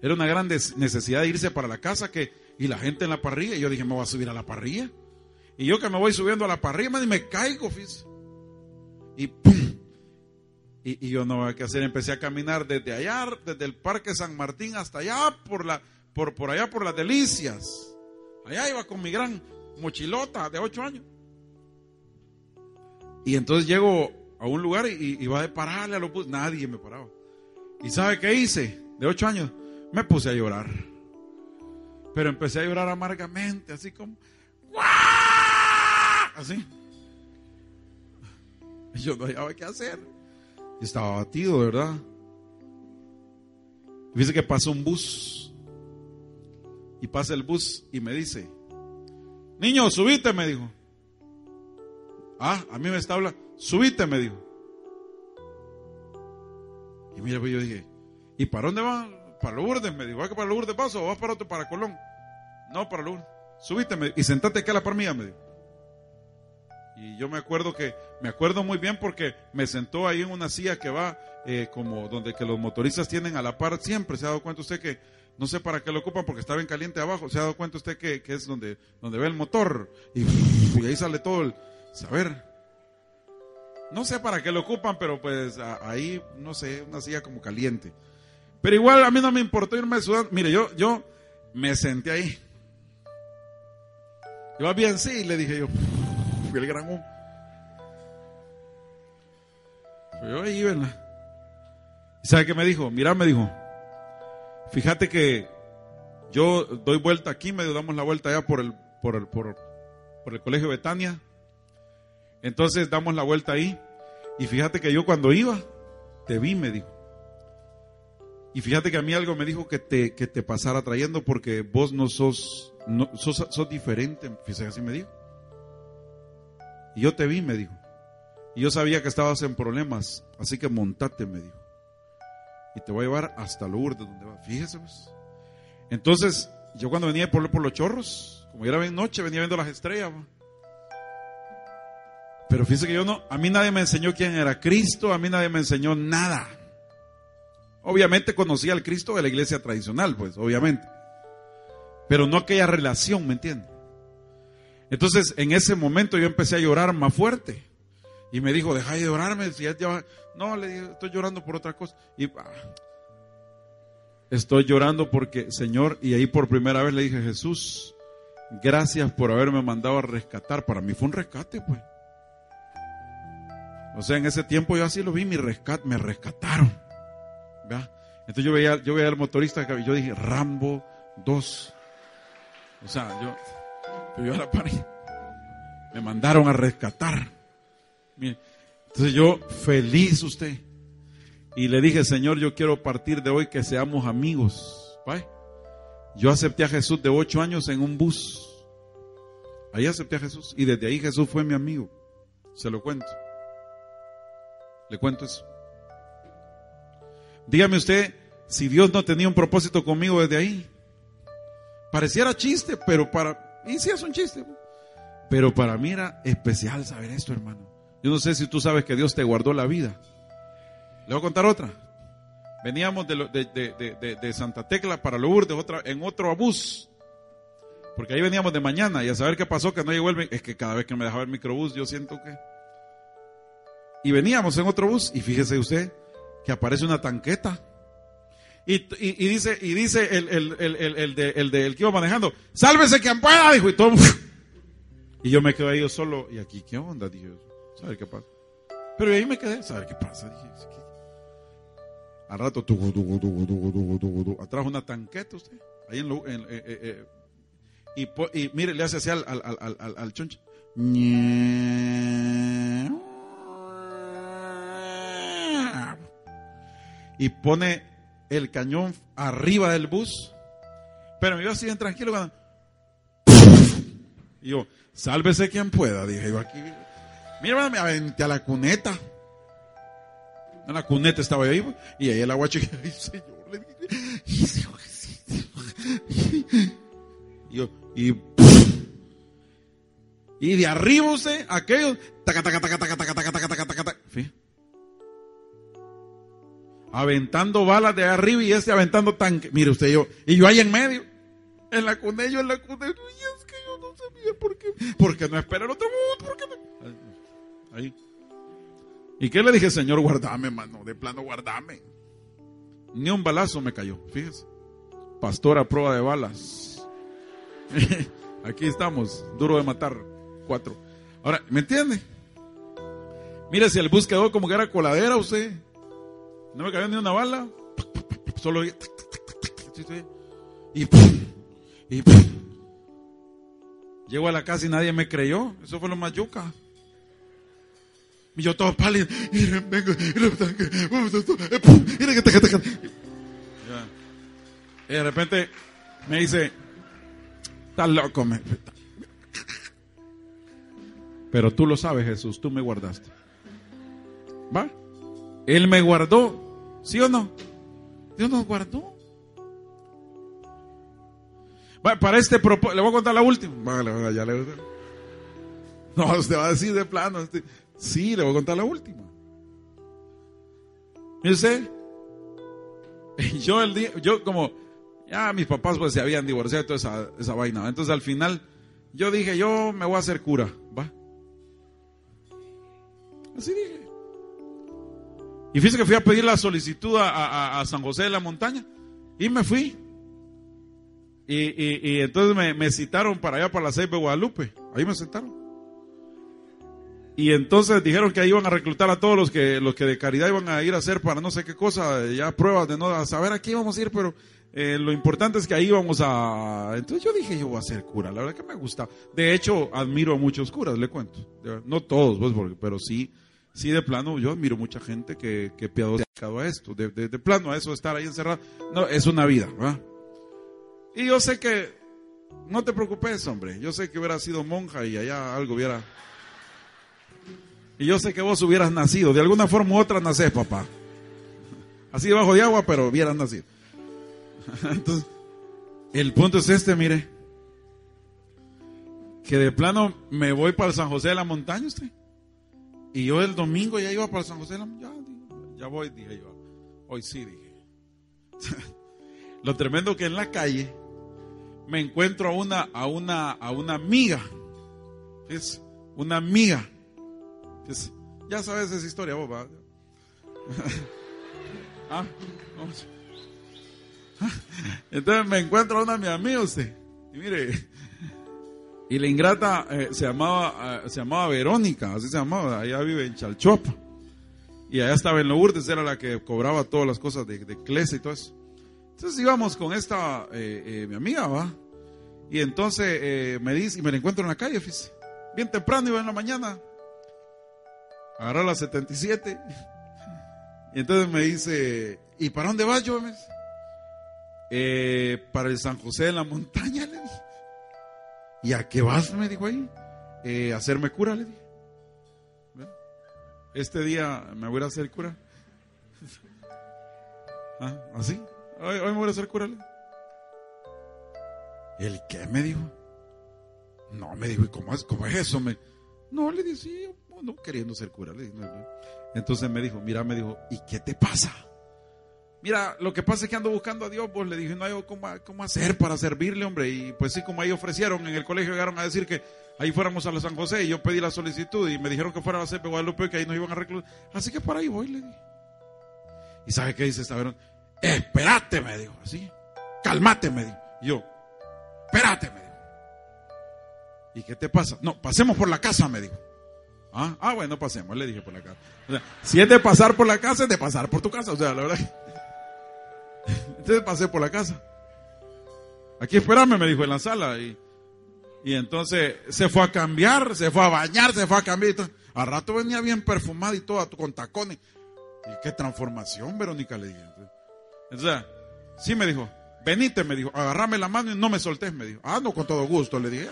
Era una gran necesidad de irse para la casa que y la gente en la parrilla. Y yo dije, me voy a subir a la parrilla. Y yo que me voy subiendo a la parrilla, y me caigo, fíjese. Y ¡pum! Y, yo no, qué hacer. Empecé a caminar desde allá, desde el Parque San Martín hasta allá, por, la, por, por allá, por las delicias. Allá iba con mi gran mochilota de ocho años. Y entonces llego a un lugar y, iba a pararle a los buses. Nadie me paraba. ¿Y sabe qué hice? De ocho años, me puse a llorar. Pero empecé a llorar amargamente, así como, así. Y yo no sabía qué hacer. Estaba batido, ¿verdad? Dice que pasó un bus. Y pasa el bus y me dice, niño, subite, me dijo. Ah, a mí me está hablando, subite, me dijo. Y mira, pues yo dije, ¿y para dónde va? Para Lourdes, me dijo. ¿Va que para Lourdes paso o vas para otro, para Colón? No, para Lourdes. Subíteme y sentate aquí a la par me dijo. Y yo me acuerdo que, me acuerdo muy bien porque me sentó ahí en una silla que va eh, como donde que los motoristas tienen a la par siempre. ¿Se ha dado cuenta usted que, no sé para qué lo ocupan porque está bien caliente abajo? ¿Se ha dado cuenta usted que, es donde, donde ve el motor? Y, ahí sale todo el, saber. No sé para qué lo ocupan, pero pues ahí, no sé, una silla como caliente. Pero igual a mí no me importó irme sudando. Mire, yo, yo me senté ahí. Yo bien sí, le dije yo, el gran humo. yo ahí, ¿verdad? ¿Y sabe qué me dijo? Mira, me dijo, fíjate que yo doy vuelta aquí, me damos la vuelta allá por el, por el, por, por el colegio Betania. Entonces damos la vuelta ahí. Y fíjate que yo cuando iba, te vi, me dijo. Y fíjate que a mí algo me dijo que te, que te pasara trayendo porque vos no sos, no, sos, sos diferente. Fíjate, así me dijo. Y yo te vi, me dijo. Y yo sabía que estabas en problemas. Así que montate, me dijo. Y te voy a llevar hasta Lourdes, donde va. Fíjese, pues. Entonces, yo cuando venía por, por los chorros, como era bien noche, venía viendo las estrellas. Pero fíjese que yo no, a mí nadie me enseñó quién era Cristo, a mí nadie me enseñó nada. Obviamente conocía al Cristo de la iglesia tradicional, pues, obviamente. Pero no aquella relación, ¿me entiendes? Entonces, en ese momento yo empecé a llorar más fuerte. Y me dijo, deja de llorarme. Si ya, no, le dije, estoy llorando por otra cosa. Y ah, estoy llorando porque, Señor, y ahí por primera vez le dije, Jesús, gracias por haberme mandado a rescatar. Para mí fue un rescate, pues. O sea, en ese tiempo yo así lo vi, mi rescate, me rescataron. Entonces yo veía, yo veía al motorista y yo dije, Rambo 2. O sea, yo yo la Me mandaron a rescatar. Entonces yo, feliz usted. Y le dije, Señor, yo quiero partir de hoy que seamos amigos. Yo acepté a Jesús de ocho años en un bus. Ahí acepté a Jesús y desde ahí Jesús fue mi amigo. Se lo cuento. Le cuento eso. Dígame usted si Dios no tenía un propósito conmigo desde ahí. Pareciera chiste, pero para... Y sí es un chiste. Pero para mí era especial saber esto, hermano. Yo no sé si tú sabes que Dios te guardó la vida. Le voy a contar otra. Veníamos de, Santa Tecla para Lourdes otra, en otro bus. Porque ahí veníamos de mañana y a saber qué pasó que no llegó el... Es que cada vez que me dejaba el microbús yo siento que... Y veníamos en otro bus y fíjese usted que aparece una tanqueta. Y, dice, y dice el, el, el, de, el, de, el que iba manejando, sálvese quien pueda, dijo, y todo. Y yo me quedé ahí solo, y aquí, ¿qué onda? Dije, ¿sabe qué pasa? Pero ahí me quedé, ¿sabe qué pasa? Dije, al rato, atrás una tanqueta usted, ahí en, lo, eh, eh, eh, y, y, mire, le hace así al, al, al, al, al. Y pone el cañón arriba del bus. Pero me iba así bien tranquilo cuando... Y yo, sálvese quien pueda, dije yo aquí. Mira, me aventé a la cuneta. En la cuneta estaba yo ahí, y ahí el agua chica, ay señor, le dije, y yo, y, y de arriba usted, aquello, taca, taca, taca, taca, taca, taca, taca, aventando balas de arriba y este aventando tanque. Mire usted, yo, y yo ahí en medio, en la cune, yo en la cune, y es que yo no sabía por qué, porque no espera el otro mundo, porque no? Ahí. ¿Y qué le dije, Señor, guardame, mano, de plano guardame? Ni un balazo me cayó, fíjese. Pastor a prueba de balas. Aquí estamos, duro de matar, cuatro. Ahora, ¿me entiende? Mire, si el bus quedó como que era coladera usted. No me cayó ni una bala. Solo y y llego a la casa y nadie me creyó. Eso fue lo más yuca. Y yo todo pálido. Y de repente me dice, estás loco. Pero tú lo sabes, Jesús, tú me guardaste. ¿Va? Él me guardó. ¿Sí o no? Dios nos guardó. Para este propósito, le voy a contar la última. Vale, ya le No, usted va a decir de plano. Este, sí, le voy a contar la última. Mire yo el día, yo como, ya mis papás pues se habían divorciado toda esa, esa vaina. Entonces al final, yo dije, yo me voy a hacer cura, ¿va? Así dije. Y fíjese que fui a pedir la solicitud a, San José de la Montaña y me fui. Y, entonces me, citaron para allá, para la Ceiba de Guadalupe. Ahí me sentaron. Y entonces dijeron que ahí iban a reclutar a todos los que, los que de caridad iban a ir a hacer para no sé qué cosa, ya pruebas de no saber a qué íbamos a ir, pero eh, lo importante es que ahí íbamos a... Entonces yo dije, yo voy a ser cura, la verdad que me gusta. De hecho, admiro a muchos curas, le cuento. No todos, pues, pero sí sí, de plano, yo admiro mucha gente que, que piadosa a esto. De, de, plano, a eso estar ahí encerrado. No, es una vida, ¿verdad? Y yo sé que, no te preocupes, hombre. Yo sé que hubiera sido monja y allá algo hubiera. Y yo sé que vos hubieras nacido. De alguna forma u otra nacés, papá. Así debajo de agua, pero hubieras nacido. Entonces, el punto es este, mire. Que de plano me voy para San José de la Montaña, usted. Y yo el domingo ya iba para San José, ya, ya voy, dije yo. Hoy sí, dije. Lo tremendo que en la calle me encuentro a una, a una, a una amiga. Es una amiga. ya sabes esa historia, vos, ¿Ah? Entonces me encuentro a una mi amiga usted. Y mire, y la ingrata eh, se, llamaba, eh, se llamaba Verónica, así se llamaba, allá vive en Chalchuapa. Y allá estaba en Lourdes, era la que cobraba todas las cosas de, de y todo eso. Entonces íbamos con esta, eh, mi amiga, ¿va? Y entonces me dice, y me la encuentro en la calle, fíjese. Bien temprano, iba en la mañana. Agarró la 77. Y entonces me dice, ¿y para dónde vas, yo? para el San José de la Montaña, le. ¿Y a qué vas? Me dijo ahí. Eh, hacerme cura, le dije. Este día me voy a hacer cura. ¿Ah? ¿Así? Hoy, me voy a hacer cura. ¿El qué? Me dijo. No, me dijo, ¿y cómo es, cómo es eso? Me, no, le dije, no, queriendo ser cura. Entonces me dijo, mira, me dijo, ¿y qué te pasa? Mira, lo que pasa es que ando buscando a Dios, pues le dije, no hay cómo, cómo hacer para servirle, hombre. Y pues sí, como ahí ofrecieron, en el colegio llegaron a decir que ahí fuéramos a la San José y yo pedí la solicitud y me dijeron que fuera a la CP Guadalupe y que ahí nos iban a reclutar. Así que para ahí voy, le dije. ¿Y sabe qué dice esta verón? Espérate, me dijo, así. Calmate, me dijo. yo, espérate, me dijo. ¿Y qué te pasa? No, pasemos por la casa, me dijo. Ah, ah bueno, pasemos, le dije por la casa. si es de pasar por la casa, es de pasar por tu casa. O sea, la verdad. Entonces pasé por la casa. Aquí espérame, me dijo en la sala. Y, y entonces se fue a cambiar, se fue a bañar, se fue a cambiar. Al rato venía bien perfumada y todo, con tacones. Y qué transformación, Verónica, le dije. Entonces, sí me dijo, venite, me dijo, agarrame la mano y no me soltés, me dijo. Ah, no, con todo gusto, le dije.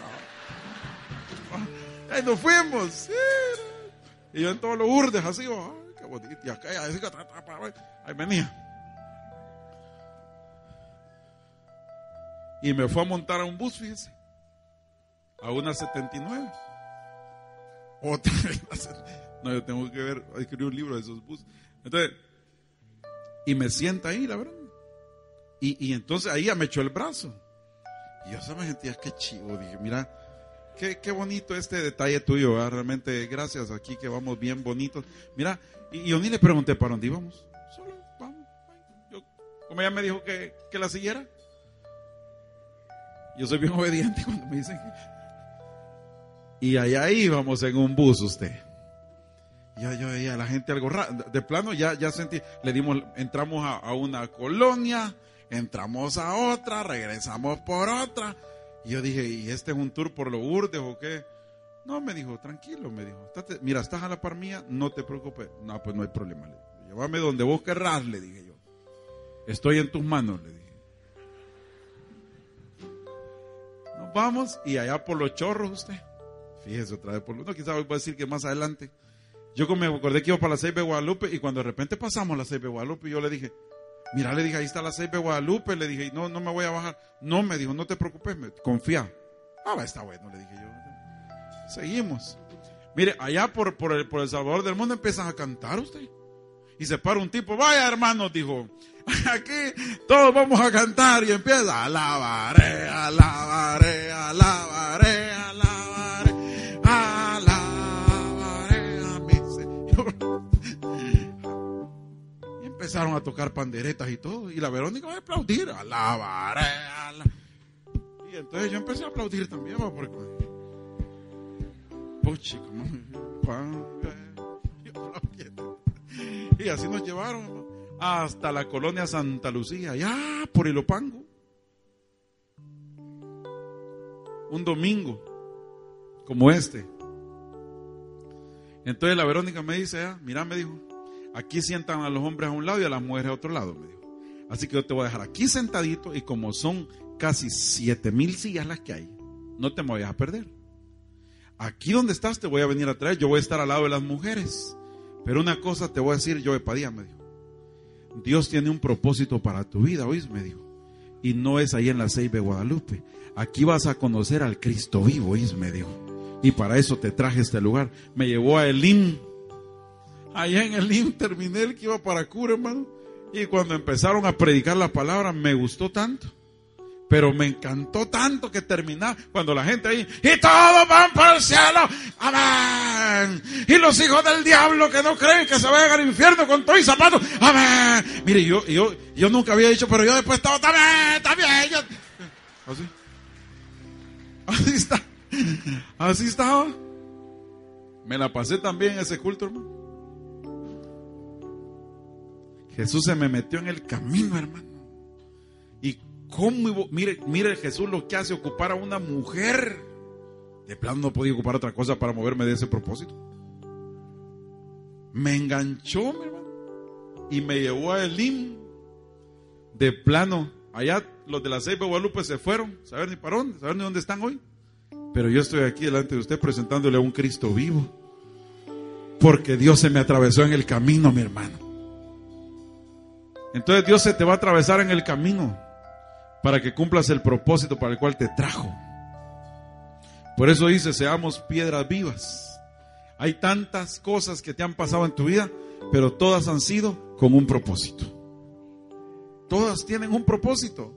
Ahí nos fuimos. Y yo en todos los urdes así, ay, qué bonito. Y acá, ahí venía. Y me fue a montar a un bus, fíjese. A una 79. Otra. No, yo tengo que ver, escribir un libro de esos buses. Entonces, y me sienta ahí, la verdad. Y, y entonces ahí ya me echó el brazo. Y yo se me sentía, qué chivo. Dije, mira, qué, qué bonito este detalle tuyo. Realmente, gracias aquí que vamos bien bonitos. Mira, y yo ni le pregunté para dónde íbamos. Solo vamos. Yo, como ella me dijo que, que la siguiera. Yo soy bien obediente cuando me dicen Y allá íbamos en un bus usted. Ya yo veía la gente algo raro. De plano ya, ya sentí, le dimos, entramos a, una colonia, entramos a otra, regresamos por otra. Y yo dije, ¿y este es un tour por los urdes o qué? No, me dijo, tranquilo, me dijo. mira, estás a la par mía, no te preocupes. No, pues no hay problema. Llévame donde vos querrás, le dije yo. Estoy en tus manos, le dije. Vamos y allá por los chorros usted. Fíjese otra vez por los... No, quizás voy a decir que más adelante. Yo me acordé que iba para la 6 de Guadalupe y cuando de repente pasamos la 6 de Guadalupe, yo le dije, mira, le dije, ahí está la 6 de Guadalupe, le dije, no, no me voy a bajar. No, me dijo, no te preocupes, confía. Ah, está bueno, le dije yo. Seguimos. Mire, allá por, por, el, por El Salvador del Mundo empiezan a cantar usted. Y se para un tipo, vaya hermano, dijo, aquí todos vamos a cantar y empieza, alabaré, alabaré, alabaré, alabaré, alabaré a mi Señor. Y empezaron a tocar panderetas y todo, y la Verónica va a aplaudir, alabaré, alabaré. Y entonces yo empecé a aplaudir también, porque, puchi, como, y así nos llevaron hasta la colonia Santa Lucía, allá por el Opango. Un domingo como este. Entonces la Verónica me dice, ah, mira, me dijo, aquí sientan a los hombres a un lado y a las mujeres a otro lado, me dijo. Así que yo te voy a dejar aquí sentadito y como son casi siete mil sillas las que hay, no te me vayas a perder. Aquí donde estás te voy a venir a traer, yo voy a estar al lado de las mujeres. Pero una cosa te voy a decir, yo Padilla, me dijo. Dios tiene un propósito para tu vida, ¿oís? Me dijo. Y no es ahí en la Ceiba de Guadalupe. Aquí vas a conocer al Cristo vivo, ¿oís? Me dijo. Y para eso te traje este lugar. Me llevó a Elim. Allá en Elim terminé el que iba para cura, hermano. Y cuando empezaron a predicar la palabra, me gustó tanto pero me encantó tanto que terminar cuando la gente ahí, y todos van para el cielo, amén. Y los hijos del diablo que no creen que se vayan al infierno con todo y zapatos, amén. Mire, yo, yo, yo nunca había dicho, pero yo después estaba, también, también. Así. Así está. Así estaba. Me la pasé también ese culto, hermano. Jesús se me metió en el camino, hermano. Y ¿Cómo? Mire, mire Jesús lo que hace ocupar a una mujer. De plano no podía ocupar otra cosa para moverme de ese propósito. Me enganchó, mi hermano. Y me llevó a Elim. De plano. Allá los de la Ceiba Guadalupe se fueron. Saber ni para dónde. Saber ni dónde están hoy. Pero yo estoy aquí delante de usted presentándole a un Cristo vivo. Porque Dios se me atravesó en el camino, mi hermano. Entonces Dios se te va a atravesar en el camino para que cumplas el propósito para el cual te trajo. Por eso dice, seamos piedras vivas. Hay tantas cosas que te han pasado en tu vida, pero todas han sido con un propósito. Todas tienen un propósito.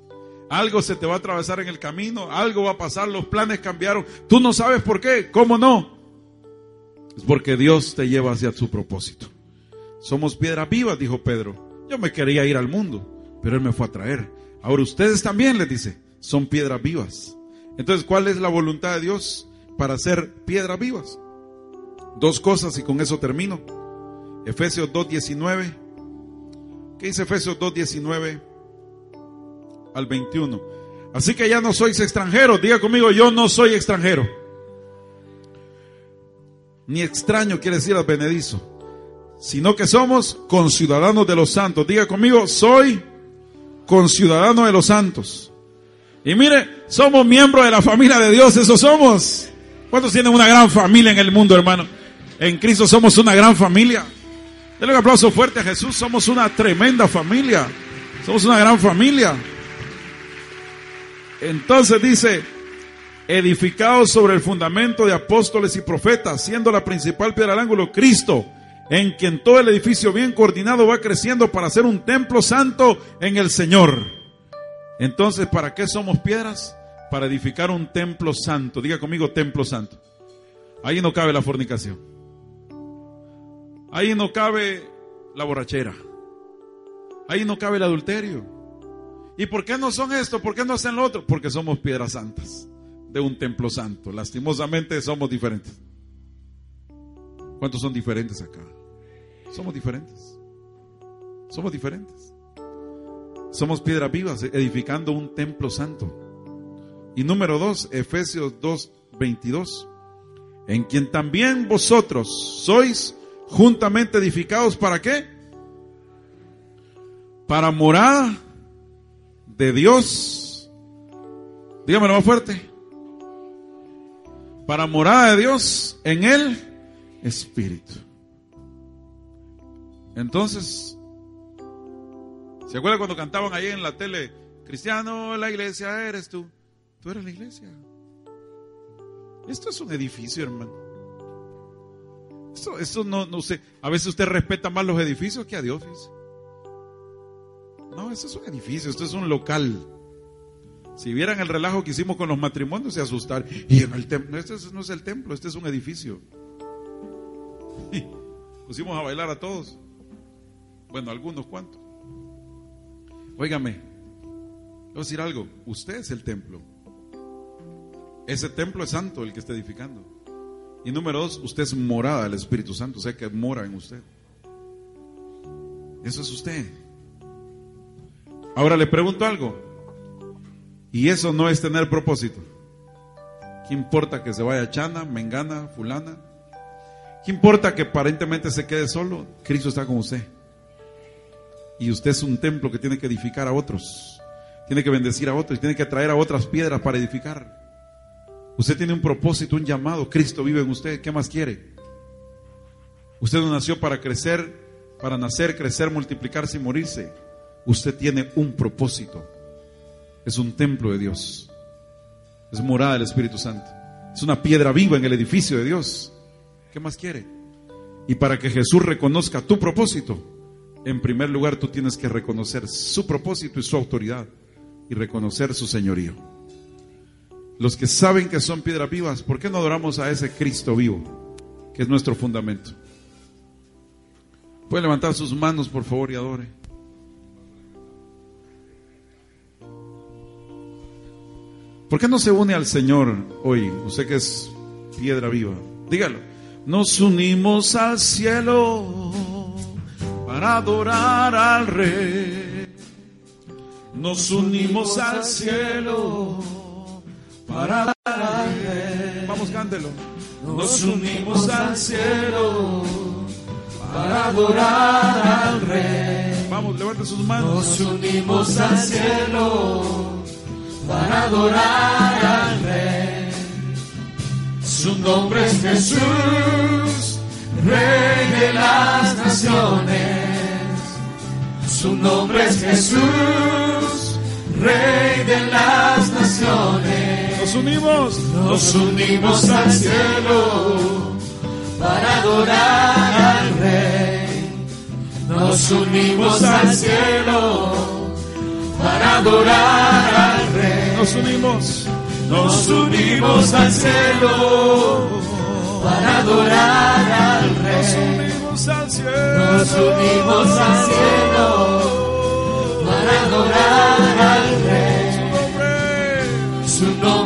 Algo se te va a atravesar en el camino, algo va a pasar, los planes cambiaron. Tú no sabes por qué, ¿cómo no? Es porque Dios te lleva hacia su propósito. Somos piedras vivas, dijo Pedro. Yo me quería ir al mundo, pero Él me fue a traer. Ahora ustedes también, les dice, son piedras vivas. Entonces, ¿cuál es la voluntad de Dios para ser piedras vivas? Dos cosas y con eso termino. Efesios 2.19. ¿Qué dice Efesios 2.19 al 21? Así que ya no sois extranjeros. Diga conmigo, yo no soy extranjero. Ni extraño quiere decir advenedizo. Sino que somos conciudadanos de los santos. Diga conmigo, soy conciudadano de los santos. Y mire, somos miembros de la familia de Dios, eso somos. ¿Cuántos tienen una gran familia en el mundo, hermano? En Cristo somos una gran familia. Denle un aplauso fuerte a Jesús, somos una tremenda familia. Somos una gran familia. Entonces dice, edificados sobre el fundamento de apóstoles y profetas, siendo la principal piedra del ángulo Cristo, en quien todo el edificio bien coordinado va creciendo para ser un templo santo en el Señor. Entonces, ¿para qué somos piedras? Para edificar un templo santo. Diga conmigo, templo santo. Ahí no cabe la fornicación. Ahí no cabe la borrachera. Ahí no cabe el adulterio. ¿Y por qué no son esto? ¿Por qué no hacen lo otro? Porque somos piedras santas de un templo santo. Lastimosamente somos diferentes. ¿Cuántos son diferentes acá? Somos diferentes. Somos diferentes. Somos piedras vivas edificando un templo santo. Y número dos, Efesios 2, 22. En quien también vosotros sois juntamente edificados para qué? Para morada de Dios. Dígamelo más fuerte. Para morada de Dios en el Espíritu. Entonces, ¿Se acuerdan cuando cantaban ahí en la tele? Cristiano, la iglesia eres tú. Tú eres la iglesia. Esto es un edificio, hermano. Esto, esto no, no sé. A veces usted respeta más los edificios que a Dios. No, esto es un edificio, esto es un local. Si vieran el relajo que hicimos con los matrimonios, se asustarían. Y en el templo, este no es el templo, este es un edificio. Pusimos a bailar a todos. Bueno, algunos cuantos. Óigame, voy a decir algo, usted es el templo. Ese templo es santo el que está edificando. Y número dos, usted es morada del Espíritu Santo, o sea que mora en usted. Eso es usted. Ahora le pregunto algo. Y eso no es tener propósito. ¿Qué importa que se vaya Chana, Mengana, Fulana? ¿Qué importa que aparentemente se quede solo? Cristo está con usted. Y usted es un templo que tiene que edificar a otros. Tiene que bendecir a otros. Tiene que traer a otras piedras para edificar. Usted tiene un propósito, un llamado. Cristo vive en usted. ¿Qué más quiere? Usted no nació para crecer, para nacer, crecer, multiplicarse y morirse. Usted tiene un propósito. Es un templo de Dios. Es morada del Espíritu Santo. Es una piedra viva en el edificio de Dios. ¿Qué más quiere? Y para que Jesús reconozca tu propósito, en primer lugar tú tienes que reconocer su propósito y su autoridad y reconocer su señorío. Los que saben que son piedras vivas, ¿por qué no adoramos a ese Cristo vivo, que es nuestro fundamento? Puede levantar sus manos, por favor, y adore. ¿Por qué no se une al Señor hoy? Usted que es piedra viva. Dígalo. Nos unimos al cielo para adorar al Rey. Nos unimos al cielo para adorar al Rey. Vamos, cántelo. Nos unimos al cielo para adorar al Rey. Vamos, levante sus manos. Nos unimos al cielo para adorar al Rey. Su nombre es Jesús, Rey de las naciones. Su nombre es Jesús, Rey de las naciones. Nos unimos, nos unimos al cielo para adorar al Rey. Nos unimos al cielo para adorar al Rey. Nos unimos, nos unimos al cielo para adorar al Rey. Nos unimos al cielo, nos unimos al cielo para adorar al Rey. Su nombre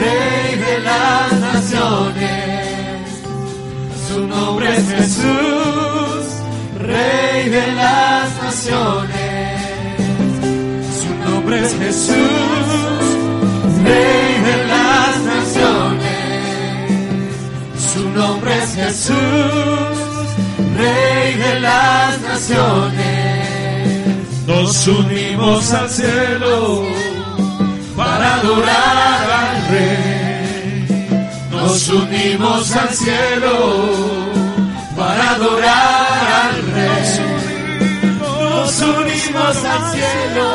Rey de las naciones. Su nombre es Jesús, Rey de las naciones. Su nombre es Jesús, Rey de las naciones. Su nombre es Jesús, Rey de las naciones. Nos unimos al cielo para adorar al Nos unimos al cielo para adorar al Rey. Nos unimos al cielo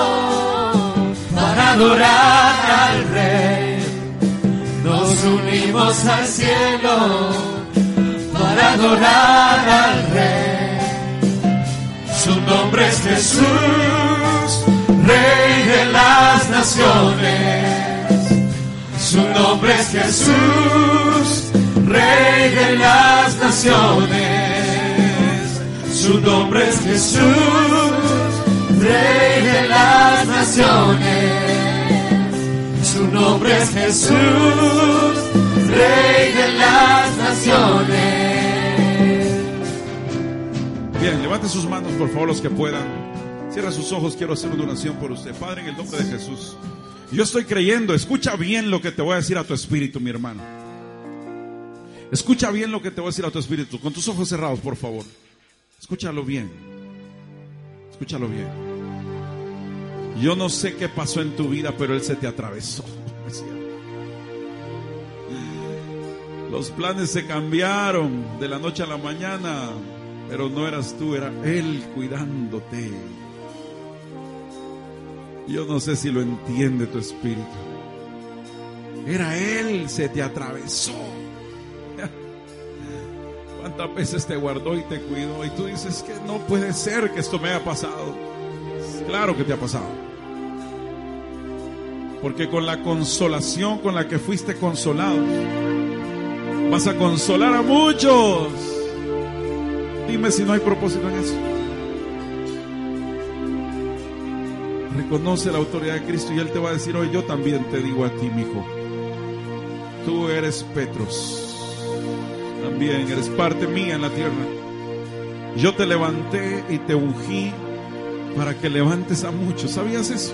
para adorar al Rey. Nos unimos al cielo para adorar al Rey. Su nombre es Jesús, Rey de las naciones. Su nombre es Jesús, Rey de las naciones. Su nombre es Jesús, Rey de las naciones. Su nombre es Jesús, Rey de las naciones. Bien, levante sus manos, por favor, los que puedan. Cierra sus ojos, quiero hacer una oración por usted. Padre, en el nombre de Jesús. Yo estoy creyendo, escucha bien lo que te voy a decir a tu espíritu, mi hermano. Escucha bien lo que te voy a decir a tu espíritu. Con tus ojos cerrados, por favor. Escúchalo bien. Escúchalo bien. Yo no sé qué pasó en tu vida, pero Él se te atravesó. Los planes se cambiaron de la noche a la mañana, pero no eras tú, era Él cuidándote. Yo no sé si lo entiende tu espíritu. Era Él, se te atravesó. ¿Cuántas veces te guardó y te cuidó? Y tú dices que no puede ser que esto me haya pasado. Claro que te ha pasado. Porque con la consolación con la que fuiste consolado, vas a consolar a muchos. Dime si no hay propósito en eso. Reconoce la autoridad de Cristo y Él te va a decir hoy, yo también te digo a ti, hijo. Tú eres Petros. También eres parte mía en la tierra. Yo te levanté y te ungí para que levantes a muchos. ¿Sabías eso?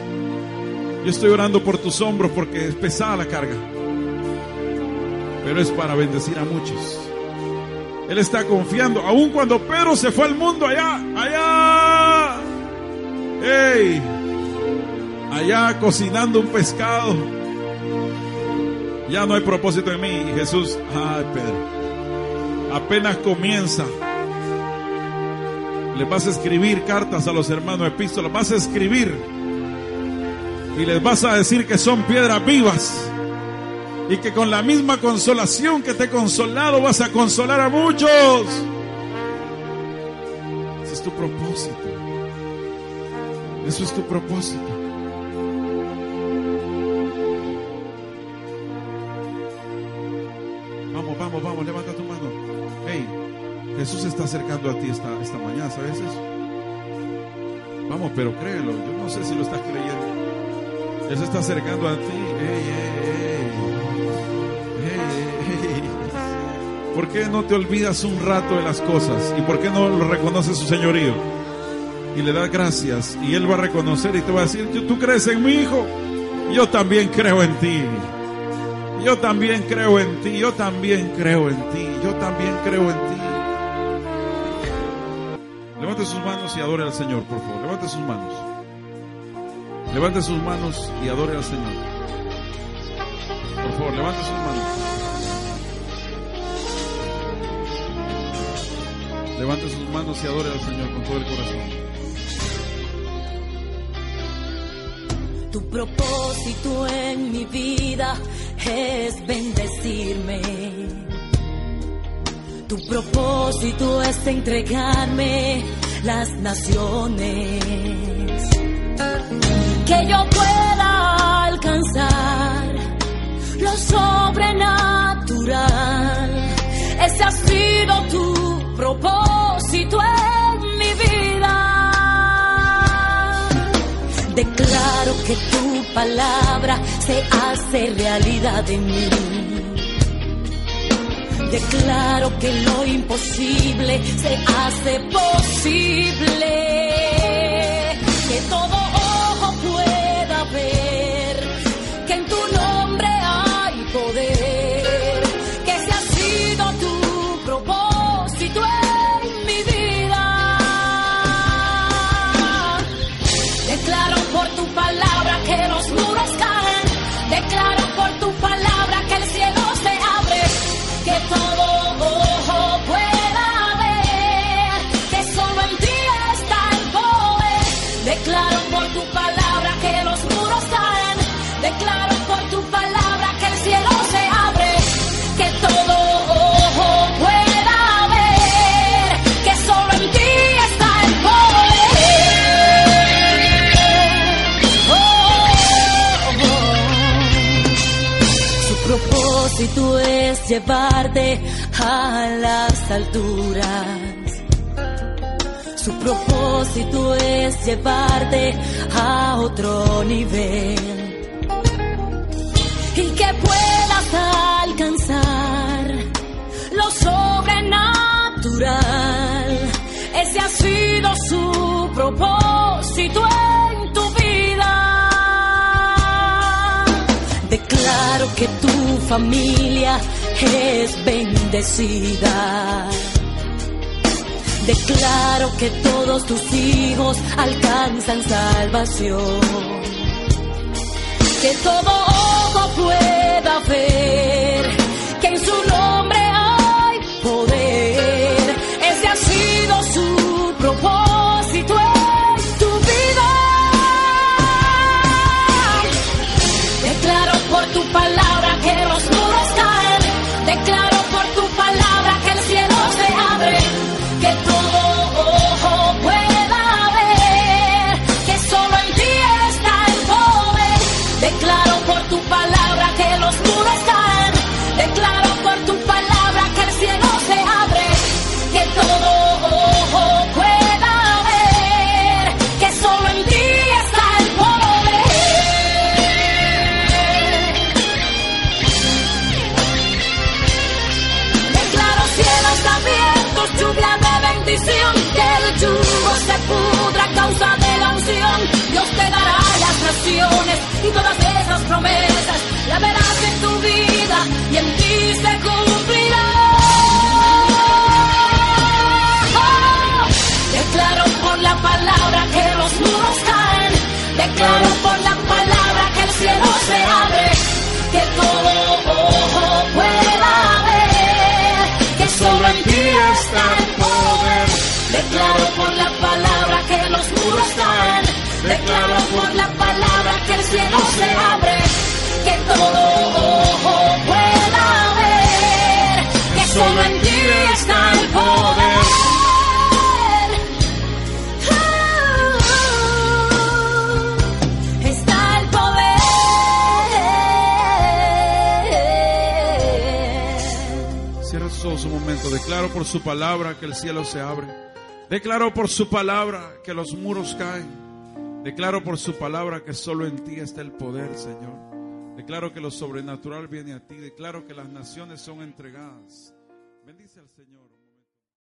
Yo estoy orando por tus hombros porque es pesada la carga. Pero es para bendecir a muchos. Él está confiando, aun cuando Pedro se fue al mundo allá, allá. ¡Ey! Allá cocinando un pescado. Ya no hay propósito en mí. Y Jesús, ay Pedro, apenas comienza. Le vas a escribir cartas a los hermanos, epístolas, vas a escribir y les vas a decir que son piedras vivas y que con la misma consolación que te he consolado vas a consolar a muchos. Ese es tu propósito. Eso es tu propósito. Acercando a ti esta, esta mañana, ¿sabes eso? Vamos, pero créelo, yo no sé si lo estás creyendo. Él se está acercando a ti. Hey. Hey, hey. ¿Por qué no te olvidas un rato de las cosas? ¿Y por qué no lo reconoces su señorío? Y le das gracias. Y él va a reconocer y te va a decir, tú crees en mi hijo. Yo también creo en ti. Yo también creo en ti. Yo también creo en ti. Yo también creo en ti. Levante sus manos y adore al Señor, por favor. Levante sus manos. Levante sus manos y adore al Señor. Por favor, levante sus manos. Levante sus manos y adore al Señor con todo el corazón. Tu propósito en mi vida es bendecirme. Tu propósito es entregarme las naciones. Que yo pueda alcanzar lo sobrenatural. Ese ha sido tu propósito en mi vida. Declaro que tu palabra se hace realidad en mí. Declaro que lo imposible se hace posible. Llevarte a las alturas. Su propósito es llevarte a otro nivel. Y que puedas alcanzar lo sobrenatural. Ese ha sido su propósito en tu vida. Declaro que tu familia es bendecida. Declaro que todos tus hijos alcanzan salvación. Que todo ojo pueda ver que en su nombre hay poder. Ese ha sido su propósito en tu vida. Declaro por tu palabra promesas, la verás en tu vida y en ti se cumplirá. Declaro por la palabra que los muros caen, declaro por la palabra que el cielo se abre, Declaro por su palabra que el cielo se abre. Declaro por su palabra que los muros caen. Declaro por su palabra que solo en ti está el poder, Señor. Declaro que lo sobrenatural viene a ti. Declaro que las naciones son entregadas. Bendice al Señor.